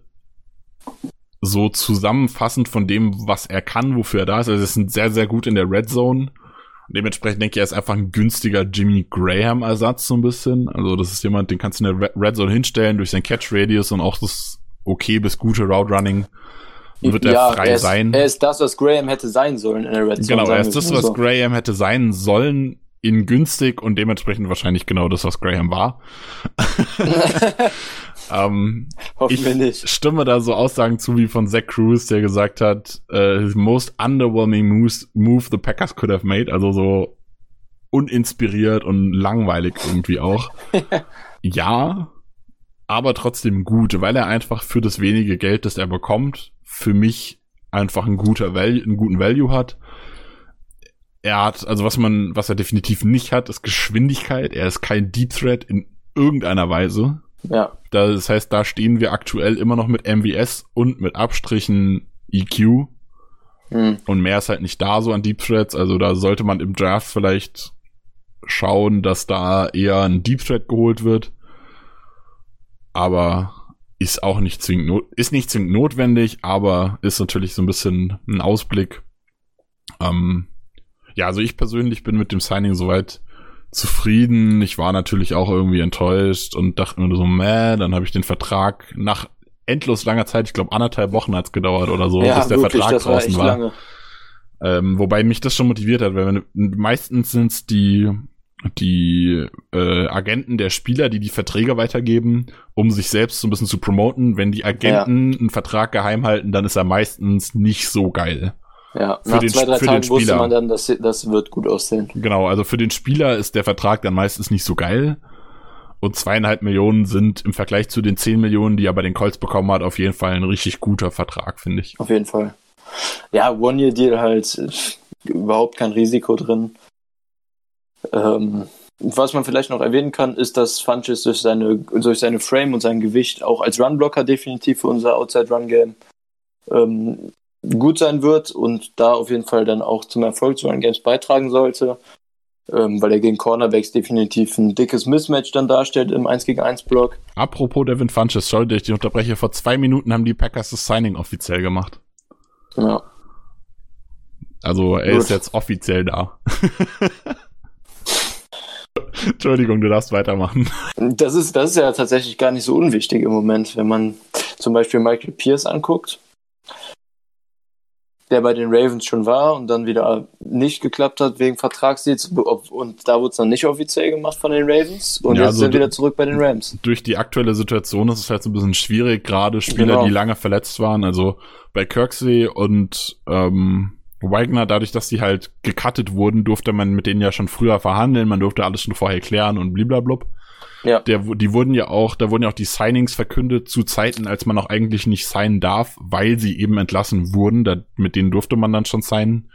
so zusammenfassend von dem, was er kann, wofür er da ist. Also, es sind sehr, sehr gut in der Red Zone. Dementsprechend denke ich, er ist einfach ein günstiger Jimmy Graham-Ersatz, so ein bisschen. Also, das ist jemand, den kannst du in der Red Zone hinstellen durch sein Catch-Radius und auch das okay bis gute Route-Running wird ja, er frei er ist, sein. Er ist das, was Graham hätte sein sollen in der Red Zone. Genau, er ist das, was so. Graham hätte sein sollen in günstig und dementsprechend wahrscheinlich genau das, was Graham war. ähm, Hoffen wir nicht. stimme da so Aussagen zu wie von Zach Cruz, der gesagt hat, uh, his most underwhelming moves, move the Packers could have made, also so uninspiriert und langweilig irgendwie auch. ja, aber trotzdem gut, weil er einfach für das wenige Geld, das er bekommt, für mich einfach ein guter Value, einen guten Value hat er hat, also was man, was er definitiv nicht hat, ist Geschwindigkeit. Er ist kein Deep Threat in irgendeiner Weise. Ja. Das heißt, da stehen wir aktuell immer noch mit MVS und mit Abstrichen EQ. Hm. Und mehr ist halt nicht da so an Deep Threats. Also da sollte man im Draft vielleicht schauen, dass da eher ein Deep Threat geholt wird. Aber ist auch nicht zwingend, not ist nicht zwingend notwendig, aber ist natürlich so ein bisschen ein Ausblick. Ähm, ja, also ich persönlich bin mit dem Signing soweit zufrieden. Ich war natürlich auch irgendwie enttäuscht und dachte mir so, meh, dann habe ich den Vertrag nach endlos langer Zeit, ich glaube anderthalb Wochen hat's gedauert oder so, ja, bis der wirklich, Vertrag war draußen war. Lange. Ähm, wobei mich das schon motiviert hat, weil meistens sind's die die äh, Agenten der Spieler, die die Verträge weitergeben, um sich selbst so ein bisschen zu promoten. Wenn die Agenten ja. einen Vertrag geheim halten, dann ist er meistens nicht so geil. Ja, für nach den, zwei, drei Tagen den wusste Spieler. man dann, dass das wird gut aussehen. Genau, also für den Spieler ist der Vertrag dann meistens nicht so geil. Und zweieinhalb Millionen sind im Vergleich zu den zehn Millionen, die er bei den Colts bekommen hat, auf jeden Fall ein richtig guter Vertrag, finde ich. Auf jeden Fall. Ja, One-Year-Deal halt, überhaupt kein Risiko drin. Ähm, was man vielleicht noch erwähnen kann, ist, dass Funches durch seine, durch seine Frame und sein Gewicht auch als Runblocker definitiv für unser Outside-Run-Game ähm, gut sein wird und da auf jeden Fall dann auch zum Erfolg zu Run Games beitragen sollte, ähm, weil er gegen Cornerbacks definitiv ein dickes Mismatch dann darstellt im 1 gegen 1 Block. Apropos Devin Funches, sorry, dass ich dich unterbreche. Vor zwei Minuten haben die Packers das Signing offiziell gemacht. Ja. Also er Gut. ist jetzt offiziell da. Entschuldigung, du darfst weitermachen. Das ist, das ist ja tatsächlich gar nicht so unwichtig im Moment, wenn man zum Beispiel Michael Pierce anguckt, der bei den Ravens schon war und dann wieder nicht geklappt hat wegen Vertragsdeals und da wurde es dann nicht offiziell gemacht von den Ravens und Ja, jetzt also er du- wieder zurück bei den Rams. Durch die aktuelle Situation ist es halt so ein bisschen schwierig, gerade Spieler, Genau. die lange verletzt waren. Also bei Kirksey und ähm, Wagner, dadurch, dass die halt gecuttet wurden, durfte man mit denen ja schon früher verhandeln, man durfte alles schon vorher klären und bliblablub. Ja. Der, die wurden ja auch, da wurden ja auch die Signings verkündet zu Zeiten, als man auch eigentlich nicht signen darf, weil sie eben entlassen wurden. Da, mit denen durfte man dann schon signen.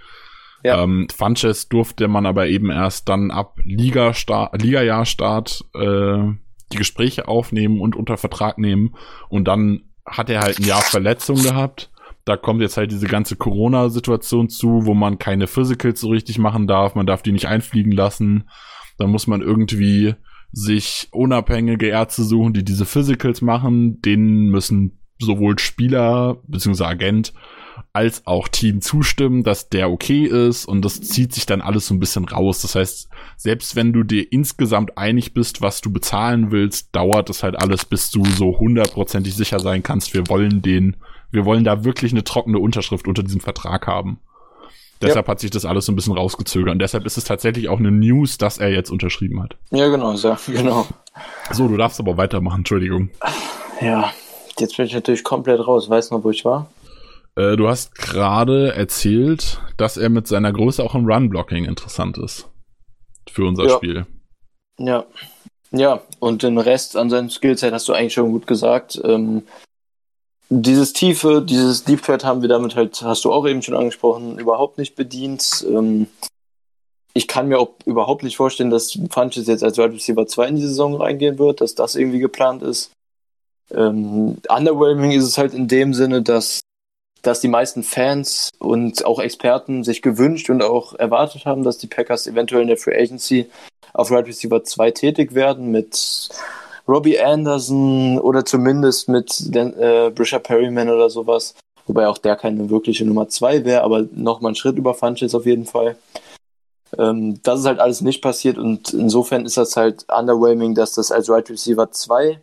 Ja. Ähm, Funches durfte man aber eben erst dann ab Liga-Start, Liga-Jahrstart äh, die Gespräche aufnehmen und unter Vertrag nehmen. Und dann hat er halt ein Jahr Verletzung gehabt. Da kommt jetzt halt diese ganze Corona-Situation zu, wo man keine Physicals so richtig machen darf. Man darf die nicht einfliegen lassen. Dann muss man irgendwie sich unabhängige Ärzte suchen, die diese Physicals machen. Denen müssen sowohl Spieler bzw. Agent als auch Team zustimmen, dass der okay ist und das zieht sich dann alles so ein bisschen raus. Das heißt, selbst wenn du dir insgesamt einig bist, was du bezahlen willst, dauert es halt alles, bis du so hundertprozentig sicher sein kannst, wir wollen den, wir wollen da wirklich eine trockene Unterschrift unter diesem Vertrag haben. Deshalb ja. hat sich das alles so ein bisschen rausgezögert. Und deshalb ist es tatsächlich auch eine News, dass er jetzt unterschrieben hat. Ja, genau, so, genau. So, du darfst aber weitermachen, Entschuldigung. Ja, jetzt bin ich natürlich komplett raus. Weißt du noch, wo ich war? Äh, du hast gerade erzählt, dass er mit seiner Größe auch im Run-Blocking interessant ist. Für unser ja. Spiel. Ja. Ja, und den Rest an seinem Skillset hast du eigentlich schon gut gesagt. Ähm, dieses Tiefe, dieses Deep Thread haben wir damit halt, hast du auch eben schon angesprochen, überhaupt nicht bedient. Ähm, ich kann mir auch überhaupt nicht vorstellen, dass Funches jetzt als Wide Receiver 2 in die Saison reingehen wird, dass das irgendwie geplant ist. Ähm, underwhelming ist es halt in dem Sinne, dass, dass die meisten Fans und auch Experten sich gewünscht und auch erwartet haben, dass die Packers eventuell in der Free Agency auf Wide Receiver 2 tätig werden mit Robbie Anderson oder zumindest mit äh, Brisha Perryman oder sowas. Wobei auch der keine wirkliche Nummer 2 wäre, aber nochmal ein Schritt über Funches auf jeden Fall. Ähm, das ist halt alles nicht passiert und insofern ist das halt underwhelming, dass das als Right Receiver 2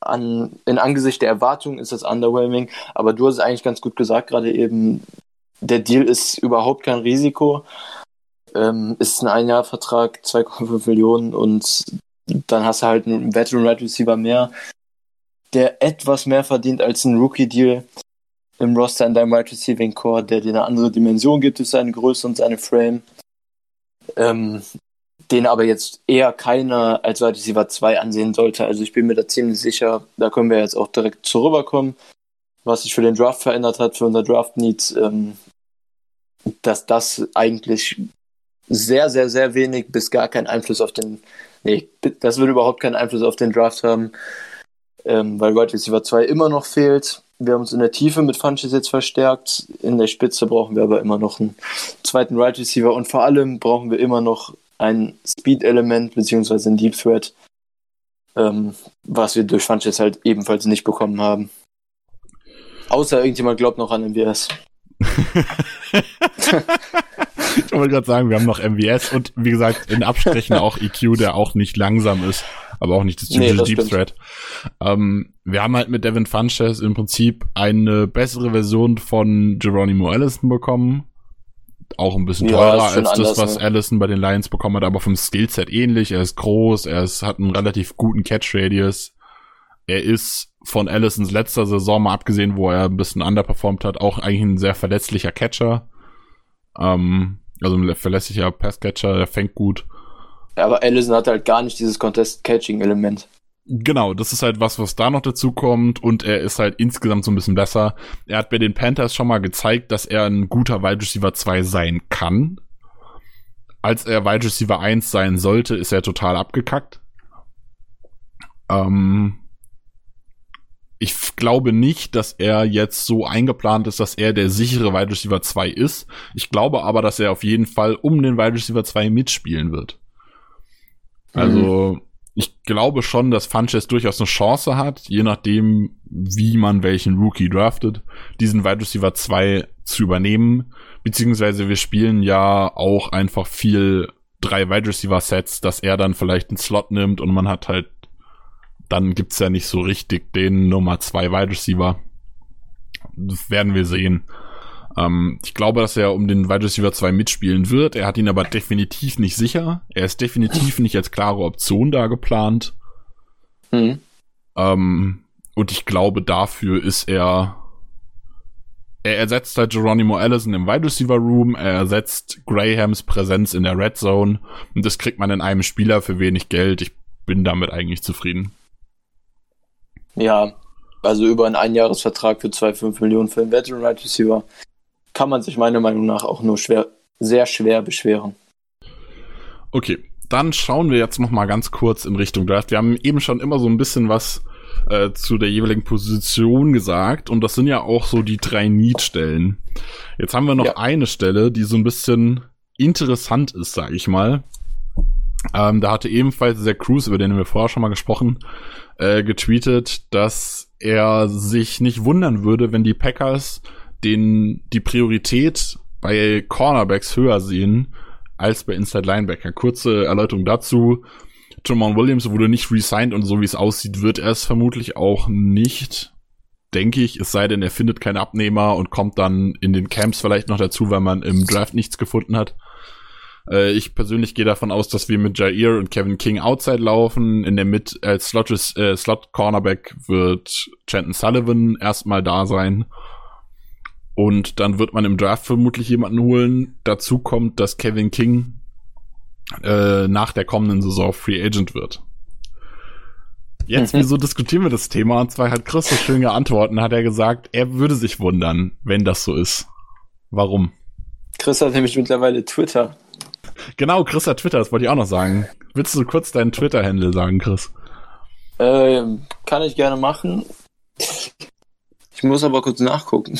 an, in Angesicht der Erwartungen ist das underwhelming, aber du hast es eigentlich ganz gut gesagt, gerade eben, der Deal ist überhaupt kein Risiko. Ähm, ist ein Einjahrvertrag, 2,5 Millionen und dann hast du halt einen Veteran Right Receiver mehr, der etwas mehr verdient als ein Rookie-Deal im Roster in deinem Right Receiving Core, der dir eine andere Dimension gibt durch seine Größe und seine Frame. Ähm, den aber jetzt eher keiner als Wide Receiver 2 ansehen sollte. Also ich bin mir da ziemlich sicher, da können wir jetzt auch direkt zu rüberkommen, was sich für den Draft verändert hat, für unser Draft Needs, ähm, dass das eigentlich sehr, sehr, sehr wenig bis gar keinen Einfluss auf den nee, das würde überhaupt keinen Einfluss auf den Draft haben, ähm, weil Wide Receiver 2 immer noch fehlt. Wir haben uns in der Tiefe mit Funches jetzt verstärkt. In der Spitze brauchen wir aber immer noch einen zweiten Wide Receiver und vor allem brauchen wir immer noch ein Speed-Element beziehungsweise ein Deep Threat, ähm, was wir durch Funches halt ebenfalls nicht bekommen haben. Außer irgendjemand glaubt noch an MWS. ich wollte gerade sagen, wir haben noch MVS und wie gesagt, in Abstrichen auch EQ, der auch nicht langsam ist, aber auch nicht das typische nee, Deep Thread. Ähm, wir haben halt mit Devin Funches im Prinzip eine bessere Version von Geronimo Allison bekommen. Auch ein bisschen teurer ja, als das, was ne? Allison bei den Lions bekommen hat, aber vom Skillset ähnlich. Er ist groß, er ist, hat einen relativ guten Catch Radius. Er ist von Allisons letzter Saison mal abgesehen, wo er ein bisschen underperformed hat, auch eigentlich ein sehr verletzlicher Catcher. Ähm, also ein verlässlicher Passcatcher, der fängt gut. Ja, aber Allison hat halt gar nicht dieses Contest-Catching-Element. Genau, das ist halt was, was da noch dazu kommt und er ist halt insgesamt so ein bisschen besser. Er hat bei den Panthers schon mal gezeigt, dass er ein guter Wide Receiver 2 sein kann. Als er Wide Receiver 1 sein sollte, ist er total abgekackt. Ähm, ich glaube nicht, dass er jetzt so eingeplant ist, dass er der sichere Wide Receiver 2 ist. Ich glaube aber, dass er auf jeden Fall um den Wide Receiver 2 mitspielen wird. Also, mhm. ich glaube schon, dass Funches durchaus eine Chance hat, je nachdem, wie man welchen Rookie draftet, diesen Wide Receiver 2 zu übernehmen. Beziehungsweise wir spielen ja auch einfach viel drei Wide Receiver Sets, dass er dann vielleicht einen Slot nimmt und man hat halt dann gibt's ja nicht so richtig den Nummer zwei Wide Receiver. Das werden wir sehen. Ähm, ich glaube, dass er um den Wide Receiver 2 mitspielen wird. Er hat ihn aber definitiv nicht sicher. Er ist definitiv nicht als klare Option da geplant. Mhm. Ähm, und ich glaube, dafür ist er. Er ersetzt halt Geronimo Allison im Wide Receiver Room. Er ersetzt Grahams Präsenz in der Red Zone. Und das kriegt man in einem Spieler für wenig Geld. Ich bin damit eigentlich zufrieden. Ja, also über einen Einjahresvertrag für 2,5 Millionen für einen Veteran Right Receiver kann man sich meiner Meinung nach auch nur schwer, sehr schwer beschweren. Okay, dann schauen wir jetzt noch mal ganz kurz in Richtung Draft. Wir haben eben schon immer so ein bisschen was äh, zu der jeweiligen Position gesagt und das sind ja auch so die drei Need-Stellen. Jetzt haben wir noch ja. eine Stelle, die so ein bisschen interessant ist, sage ich mal. Ähm, da hatte ebenfalls der Cruz, über den wir vorher schon mal gesprochen, äh, getweetet, dass er sich nicht wundern würde, wenn die Packers den die Priorität bei Cornerbacks höher sehen als bei Inside Linebacker. Kurze Erläuterung dazu. Jamal Williams wurde nicht resigned und so wie es aussieht, wird er es vermutlich auch nicht. denke ich, es sei denn, er findet keinen Abnehmer und kommt dann in den Camps vielleicht noch dazu, weil man im Draft nichts gefunden hat. Äh, ich persönlich gehe davon aus, dass wir mit Jair und Kevin King outside laufen. In der Mid als Slot, äh, Slot Cornerback wird Chanton Sullivan erstmal da sein. Und dann wird man im Draft vermutlich jemanden holen. Dazu kommt, dass Kevin King äh, nach der kommenden Saison Free Agent wird. Jetzt, wieso diskutieren wir das Thema? Und zwar hat Chris so schön geantwortet, hat er gesagt, er würde sich wundern, wenn das so ist. Warum? Chris hat nämlich mittlerweile Twitter. Genau, Chris hat Twitter, das wollte ich auch noch sagen. Willst du kurz deinen Twitter-Handle sagen, Chris? Ähm, kann ich gerne machen. Ich muss aber kurz nachgucken.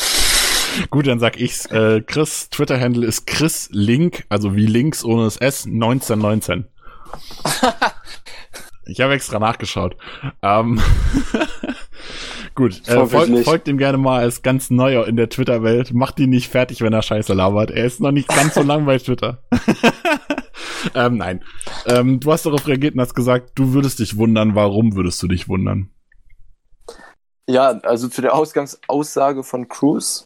Gut, dann sag ich's. Äh, Chris Twitter-Handle ist Chris Link, also wie Links ohne das S, 1919. ich habe extra nachgeschaut. Ähm, Gut, äh, folgt, folgt ihm gerne mal, er ist ganz neu in der Twitter-Welt. Macht ihn nicht fertig, wenn er Scheiße labert. Er ist noch nicht ganz so lang bei Twitter. ähm, nein. Ähm, du hast darauf reagiert und hast gesagt, du würdest dich wundern. Warum würdest du dich wundern? Ja, also zu der Ausgangsaussage von Cruz.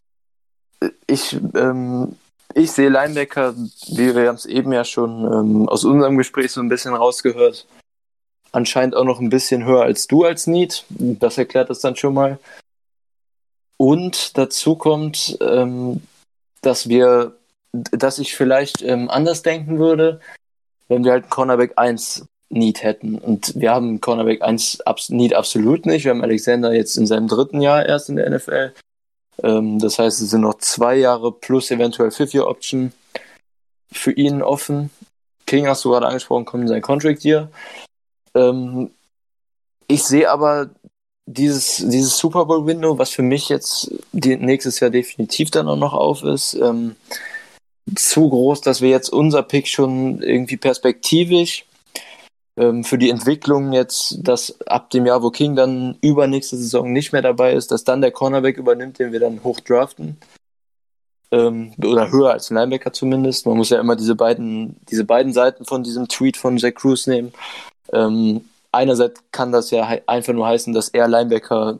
Ich, ähm, ich sehe Linebacker, wie wir haben es eben ja schon ähm, aus unserem Gespräch so ein bisschen rausgehört, anscheinend auch noch ein bisschen höher als du als Need. Das erklärt das dann schon mal. Und dazu kommt, ähm, dass wir, dass ich vielleicht ähm, anders denken würde, wenn wir halt Cornerback 1 Need hätten. Und wir haben Cornerback 1 abs Need absolut nicht. Wir haben Alexander jetzt in seinem dritten Jahr erst in der NFL. Ähm, das heißt, es sind noch zwei Jahre plus eventuell Fifth-Year-Option für ihn offen. King hast du gerade angesprochen, kommt in sein Contract Year. Ähm, ich sehe aber dieses, dieses Super Bowl Window, was für mich jetzt nächstes Jahr definitiv dann auch noch auf ist, ähm, zu groß, dass wir jetzt unser Pick schon irgendwie perspektivisch ähm, für die Entwicklung jetzt, dass ab dem Jahr, wo King dann übernächste Saison nicht mehr dabei ist, dass dann der Cornerback übernimmt, den wir dann hoch draften. Ähm, oder höher als Linebacker zumindest. Man muss ja immer diese beiden, diese beiden Seiten von diesem Tweet von Jack Cruz nehmen. Ähm, einerseits kann das ja einfach nur heißen, dass er Linebacker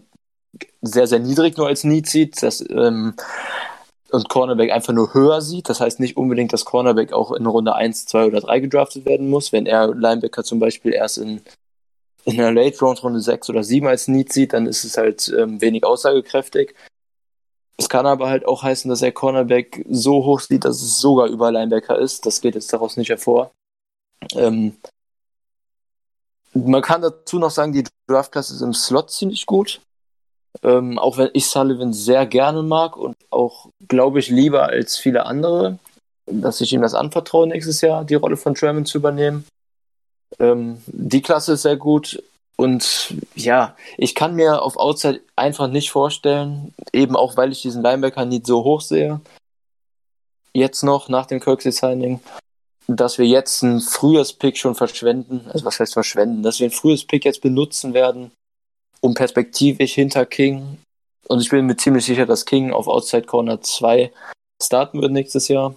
sehr, sehr niedrig nur als Need sieht, dass, ähm, und Cornerback einfach nur höher sieht. Das heißt nicht unbedingt, dass Cornerback auch in Runde 1, 2 oder 3 gedraftet werden muss. Wenn er Linebacker zum Beispiel erst in, in einer Late Round Runde 6 oder 7 als Need sieht, dann ist es halt ähm, wenig aussagekräftig. Es kann aber halt auch heißen, dass er Cornerback so hoch sieht, dass es sogar über Linebacker ist. Das geht jetzt daraus nicht hervor. Ähm, man kann dazu noch sagen, die Draftklasse ist im Slot ziemlich gut. Ähm, auch wenn ich Sullivan sehr gerne mag und auch, glaube ich, lieber als viele andere, dass ich ihm das anvertraue, nächstes Jahr die Rolle von Tremont zu übernehmen. Ähm, die Klasse ist sehr gut. Und ja, ich kann mir auf Outside einfach nicht vorstellen, eben auch weil ich diesen Linebacker nicht so hoch sehe, jetzt noch nach dem Kirksey-Signing, dass wir jetzt ein frühes Pick schon verschwenden, also was heißt verschwenden, dass wir ein frühes Pick jetzt benutzen werden, um perspektivisch hinter King, und ich bin mir ziemlich sicher, dass King auf Outside Corner 2 starten wird nächstes Jahr,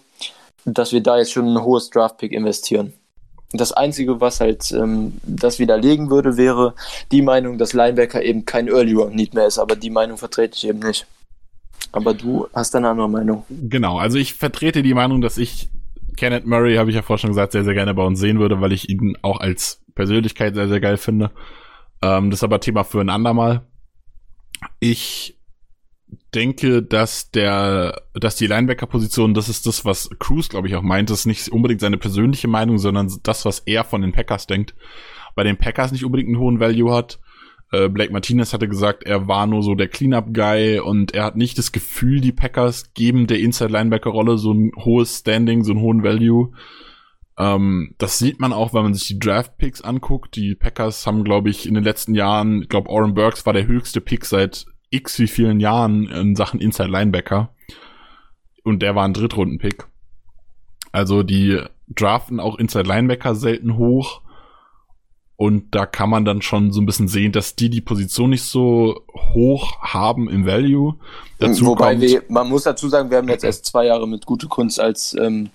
dass wir da jetzt schon ein hohes Draft-Pick investieren. Das Einzige, was halt ähm, das widerlegen würde, wäre die Meinung, dass Linebacker eben kein Early Round Need mehr ist, aber die Meinung vertrete ich eben nicht. Aber du hast eine andere Meinung. Genau, also ich vertrete die Meinung, dass ich Kenneth Murray, habe ich ja vorher schon gesagt, sehr, sehr gerne bei uns sehen würde, weil ich ihn auch als Persönlichkeit sehr, sehr geil finde. Ähm, das ist aber Thema für ein andermal. Ich denke, dass der, dass die Linebacker-Position, das ist das, was Cruz, glaube ich, auch meint, das ist nicht unbedingt seine persönliche Meinung, sondern das, was er von den Packers denkt. Bei den Packers nicht unbedingt einen hohen Value hat. Äh, Blake Martinez hatte gesagt, er war nur so der Cleanup-Guy und er hat nicht das Gefühl, die Packers geben der Inside-Linebacker-Rolle so ein hohes Standing, so einen hohen Value. Ähm, das sieht man auch, wenn man sich die Draft-Picks anguckt. Die Packers haben, glaube ich, in den letzten Jahren, ich glaube, Oren Burks war der höchste Pick seit x wie vielen Jahren in Sachen Inside-Linebacker. Und der war ein Drittrunden-Pick. Also die draften auch Inside-Linebacker selten hoch. Und da kann man dann schon so ein bisschen sehen, dass die die Position nicht so hoch haben im Value. Dazu Wobei kommt, wir, man muss dazu sagen, wir haben jetzt erst zwei Jahre mit Gute Kunst als, ähm,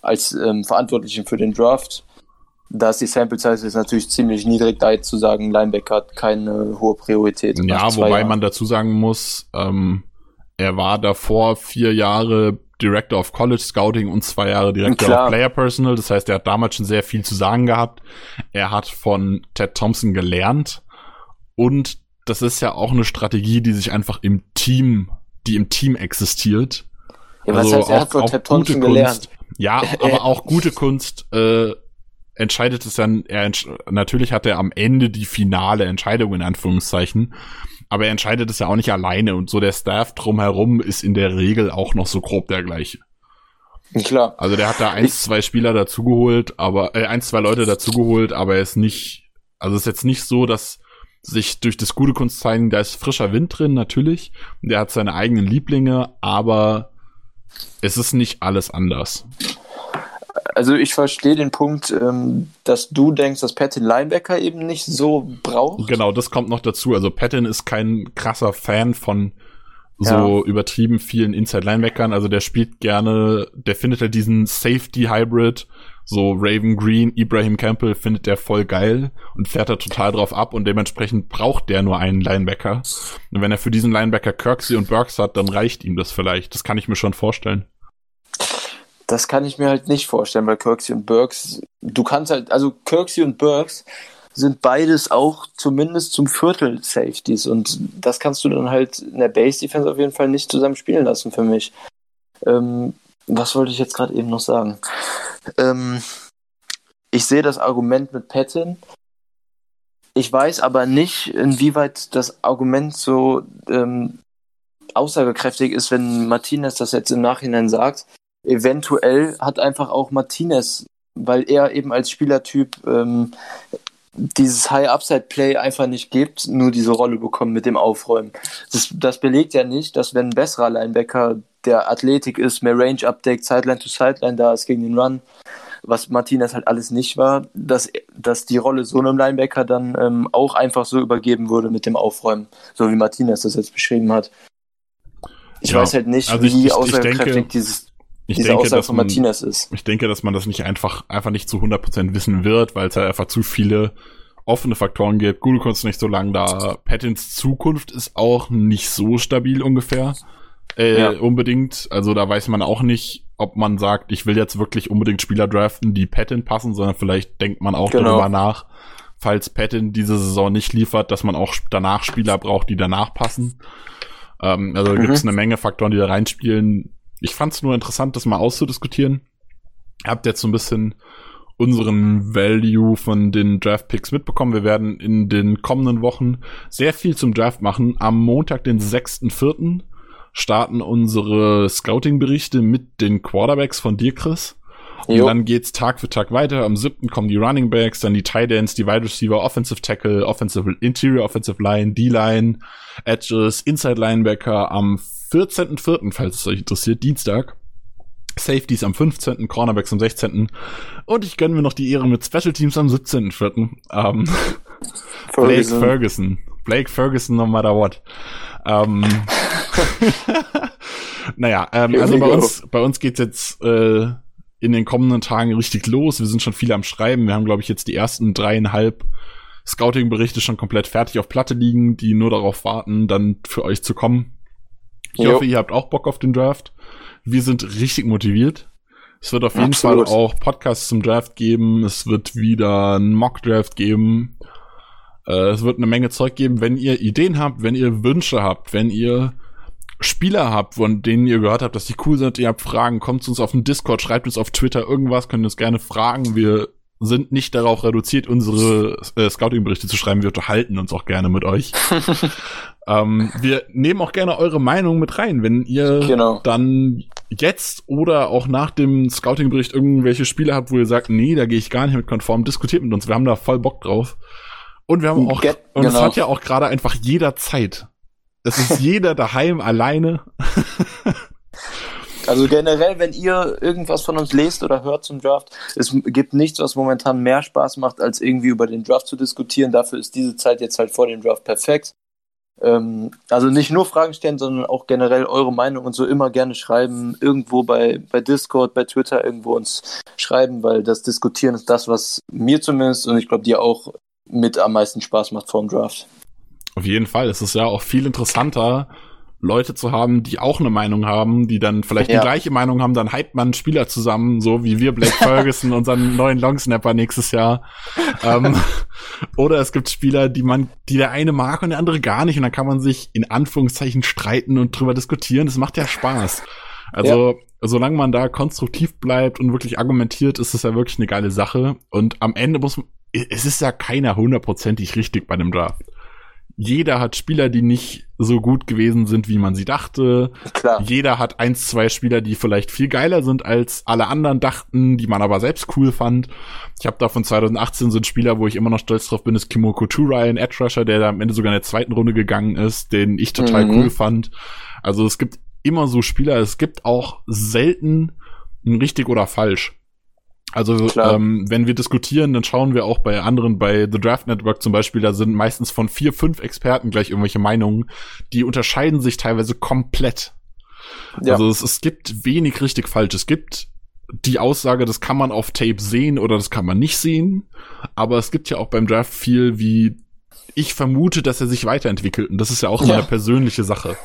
als ähm, Verantwortlichen für den Draft. da ist die Sample Size ist natürlich ziemlich niedrig, da jetzt zu sagen, Linebacker hat keine hohe Priorität. Ja, wobei Jahren. man dazu sagen muss, ähm, er war davor vier Jahre Director of College Scouting und zwei Jahre Director Klar. of Player Personal. Das heißt, er hat damals schon sehr viel zu sagen gehabt. Er hat von Ted Thompson gelernt und das ist ja auch eine Strategie, die sich einfach im Team, die im Team existiert. Ja, also was heißt, er auch, hat von Ted Thompson gelernt. Ja, aber auch gute Kunst äh, entscheidet es dann, er natürlich hat er am Ende die finale Entscheidung in Anführungszeichen, aber er entscheidet es ja auch nicht alleine und so der Staff drumherum ist in der Regel auch noch so grob der gleiche. Klar. Also der hat da eins, zwei Spieler dazugeholt, aber äh, eins, zwei Leute dazugeholt, aber er ist nicht, also es ist jetzt nicht so, dass sich durch das gute Kunstzeigen, da ist frischer Wind drin, natürlich. Der hat seine eigenen Lieblinge, aber es ist nicht alles anders. Also ich verstehe den Punkt, ähm, dass du denkst, dass Patton Linebacker eben nicht so braucht. Genau, das kommt noch dazu. Also Patton ist kein krasser Fan von so ja. übertrieben vielen Inside Linebackern. Also der spielt gerne, der findet halt diesen Safety Hybrid, so Raven Green, Ibrahim Campbell findet der voll geil und fährt da total drauf ab und dementsprechend braucht der nur einen Linebacker. Und wenn er für diesen Linebacker Kirksey und Burks hat, dann reicht ihm das vielleicht. Das kann ich mir schon vorstellen. Das kann ich mir halt nicht vorstellen, weil Kirksey und Burks, du kannst halt, also Kirksey und Burks sind beides auch zumindest zum Viertel Safeties und das kannst du dann halt in der Base Defense auf jeden Fall nicht zusammen spielen lassen für mich. Ähm, was wollte ich jetzt gerade eben noch sagen? Ähm, ich sehe das Argument mit Patton. Ich weiß aber nicht, inwieweit das Argument so ähm, aussagekräftig ist, wenn Martinez das jetzt im Nachhinein sagt eventuell hat einfach auch Martinez, weil er eben als Spielertyp ähm, dieses High-Upside-Play einfach nicht gibt, nur diese Rolle bekommen mit dem Aufräumen. Das, das belegt ja nicht, dass wenn ein besserer Linebacker, der Athletik ist, mehr Range-Update, Sideline to Sideline da ist gegen den Run, was Martinez halt alles nicht war, dass, dass die Rolle so einem Linebacker dann ähm, auch einfach so übergeben würde mit dem Aufräumen, so wie Martinez das jetzt beschrieben hat. Ich ja, weiß halt nicht, also wie ich, aussagekräftig dieses ich diese denke, Aussage dass von Martinez man, ist. Ich denke, dass man das nicht einfach, einfach nicht zu 100% wissen wird, weil es halt einfach zu viele offene Faktoren gibt. Google konnte nicht so lange da. Patents Zukunft ist auch nicht so stabil ungefähr. Äh, ja. unbedingt. Also da weiß man auch nicht, ob man sagt, ich will jetzt wirklich unbedingt Spieler draften, die Patent passen, sondern vielleicht denkt man auch genau. darüber nach, falls Patent diese Saison nicht liefert, dass man auch danach Spieler braucht, die danach passen. Ähm, also mhm. gibt es eine Menge Faktoren, die da reinspielen ich fand es nur interessant, das mal auszudiskutieren. Habt jetzt so ein bisschen unseren Value von den Draft Picks mitbekommen. Wir werden in den kommenden Wochen sehr viel zum Draft machen. Am Montag, den 6.4. starten unsere Scouting-Berichte mit den Quarterbacks von dir, Chris. Und jo. dann geht's Tag für Tag weiter. Am 7. kommen die Running Backs, dann die Tight Ends, die Wide Receiver, Offensive Tackle, Offensive Interior Offensive Line, D-Line, Edges, Inside Linebacker. Am 14.04., falls es euch interessiert, Dienstag. Safeties am 15., Cornerbacks am 16. Und ich gönne mir noch die Ehre mit Special Teams am 17.04. Ähm, Blake Ferguson. Blake Ferguson no matter what. Ähm, naja, ähm, also bei uns, bei uns geht's jetzt äh, in den kommenden Tagen richtig los. Wir sind schon viel am Schreiben. Wir haben, glaube ich, jetzt die ersten dreieinhalb Scouting-Berichte schon komplett fertig auf Platte liegen, die nur darauf warten, dann für euch zu kommen. Ich jo. hoffe, ihr habt auch Bock auf den Draft. Wir sind richtig motiviert. Es wird auf jeden Absolut. Fall auch Podcasts zum Draft geben. Es wird wieder einen Mock-Draft geben. Äh, es wird eine Menge Zeug geben. Wenn ihr Ideen habt, wenn ihr Wünsche habt, wenn ihr Spieler habt, von denen ihr gehört habt, dass die cool sind, ihr habt Fragen, kommt zu uns auf den Discord, schreibt uns auf Twitter irgendwas, könnt uns gerne fragen. Wir sind nicht darauf reduziert, unsere äh, Scouting-Berichte zu schreiben. Wir unterhalten uns auch gerne mit euch. ähm, wir nehmen auch gerne eure Meinung mit rein, wenn ihr genau. dann jetzt oder auch nach dem Scouting-Bericht irgendwelche Spiele habt, wo ihr sagt, nee, da gehe ich gar nicht mit konform, diskutiert mit uns. Wir haben da voll Bock drauf. Und wir haben auch, Get, und genau. es hat ja auch gerade einfach jeder Zeit. Es ist jeder daheim alleine. Also generell, wenn ihr irgendwas von uns lest oder hört zum Draft, es gibt nichts, was momentan mehr Spaß macht, als irgendwie über den Draft zu diskutieren. Dafür ist diese Zeit jetzt halt vor dem Draft perfekt. Ähm, also nicht nur Fragen stellen, sondern auch generell eure Meinung und so immer gerne schreiben. Irgendwo bei, bei Discord, bei Twitter irgendwo uns schreiben, weil das Diskutieren ist das, was mir zumindest und ich glaube dir auch mit am meisten Spaß macht vor dem Draft. Auf jeden Fall. Es ist ja auch viel interessanter, Leute zu haben, die auch eine Meinung haben, die dann vielleicht ja. die gleiche Meinung haben, dann hypt man Spieler zusammen, so wie wir Blake Ferguson, unseren neuen Longsnapper nächstes Jahr. ähm, oder es gibt Spieler, die man, die der eine mag und der andere gar nicht, und dann kann man sich in Anführungszeichen streiten und drüber diskutieren. Das macht ja Spaß. Also, ja. solange man da konstruktiv bleibt und wirklich argumentiert, ist das ja wirklich eine geile Sache. Und am Ende muss man, es ist ja keiner hundertprozentig richtig bei dem Draft jeder hat Spieler, die nicht so gut gewesen sind, wie man sie dachte. Klar. Jeder hat eins, zwei Spieler, die vielleicht viel geiler sind, als alle anderen dachten, die man aber selbst cool fand. Ich habe da von 2018 so einen Spieler, wo ich immer noch stolz drauf bin, ist Kimoko Turai, ein Edge Rusher, der da am Ende sogar in der zweiten Runde gegangen ist, den ich total mhm. cool fand. Also es gibt immer so Spieler, es gibt auch selten ein richtig oder falsch. Also ähm, wenn wir diskutieren, dann schauen wir auch bei anderen, bei The Draft Network zum Beispiel, da sind meistens von vier, fünf Experten gleich irgendwelche Meinungen, die unterscheiden sich teilweise komplett. Ja. Also es, es gibt wenig richtig falsch. Es gibt die Aussage, das kann man auf Tape sehen oder das kann man nicht sehen. Aber es gibt ja auch beim Draft viel wie ich vermute, dass er sich weiterentwickelt. Und das ist ja auch ja. eine persönliche Sache.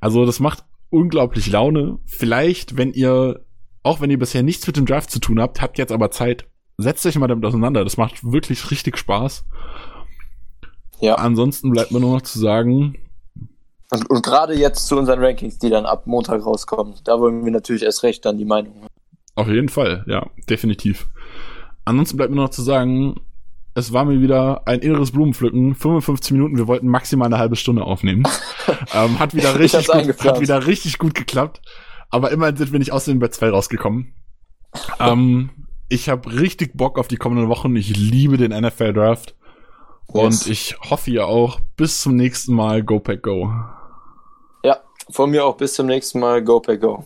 Also das macht unglaublich Laune. Vielleicht, wenn ihr auch wenn ihr bisher nichts mit dem Draft zu tun habt, habt jetzt aber Zeit, setzt euch mal damit auseinander. Das macht wirklich richtig Spaß. Ja. Ansonsten bleibt mir nur noch zu sagen. Und, und gerade jetzt zu unseren Rankings, die dann ab Montag rauskommen, da wollen wir natürlich erst recht dann die Meinung haben. Auf jeden Fall, ja, definitiv. Ansonsten bleibt mir noch zu sagen, es war mir wieder ein inneres Blumenpflücken. 55 Minuten, wir wollten maximal eine halbe Stunde aufnehmen. ähm, hat wieder richtig gut, hat wieder richtig gut geklappt. Aber immerhin sind wir nicht aus dem Bett 2 rausgekommen. ähm, ich habe richtig Bock auf die kommenden Wochen. Ich liebe den NFL Draft. Yes. Und ich hoffe ihr auch. Bis zum nächsten Mal. Go Pack Go. Ja, von mir auch bis zum nächsten Mal. Go Pack Go.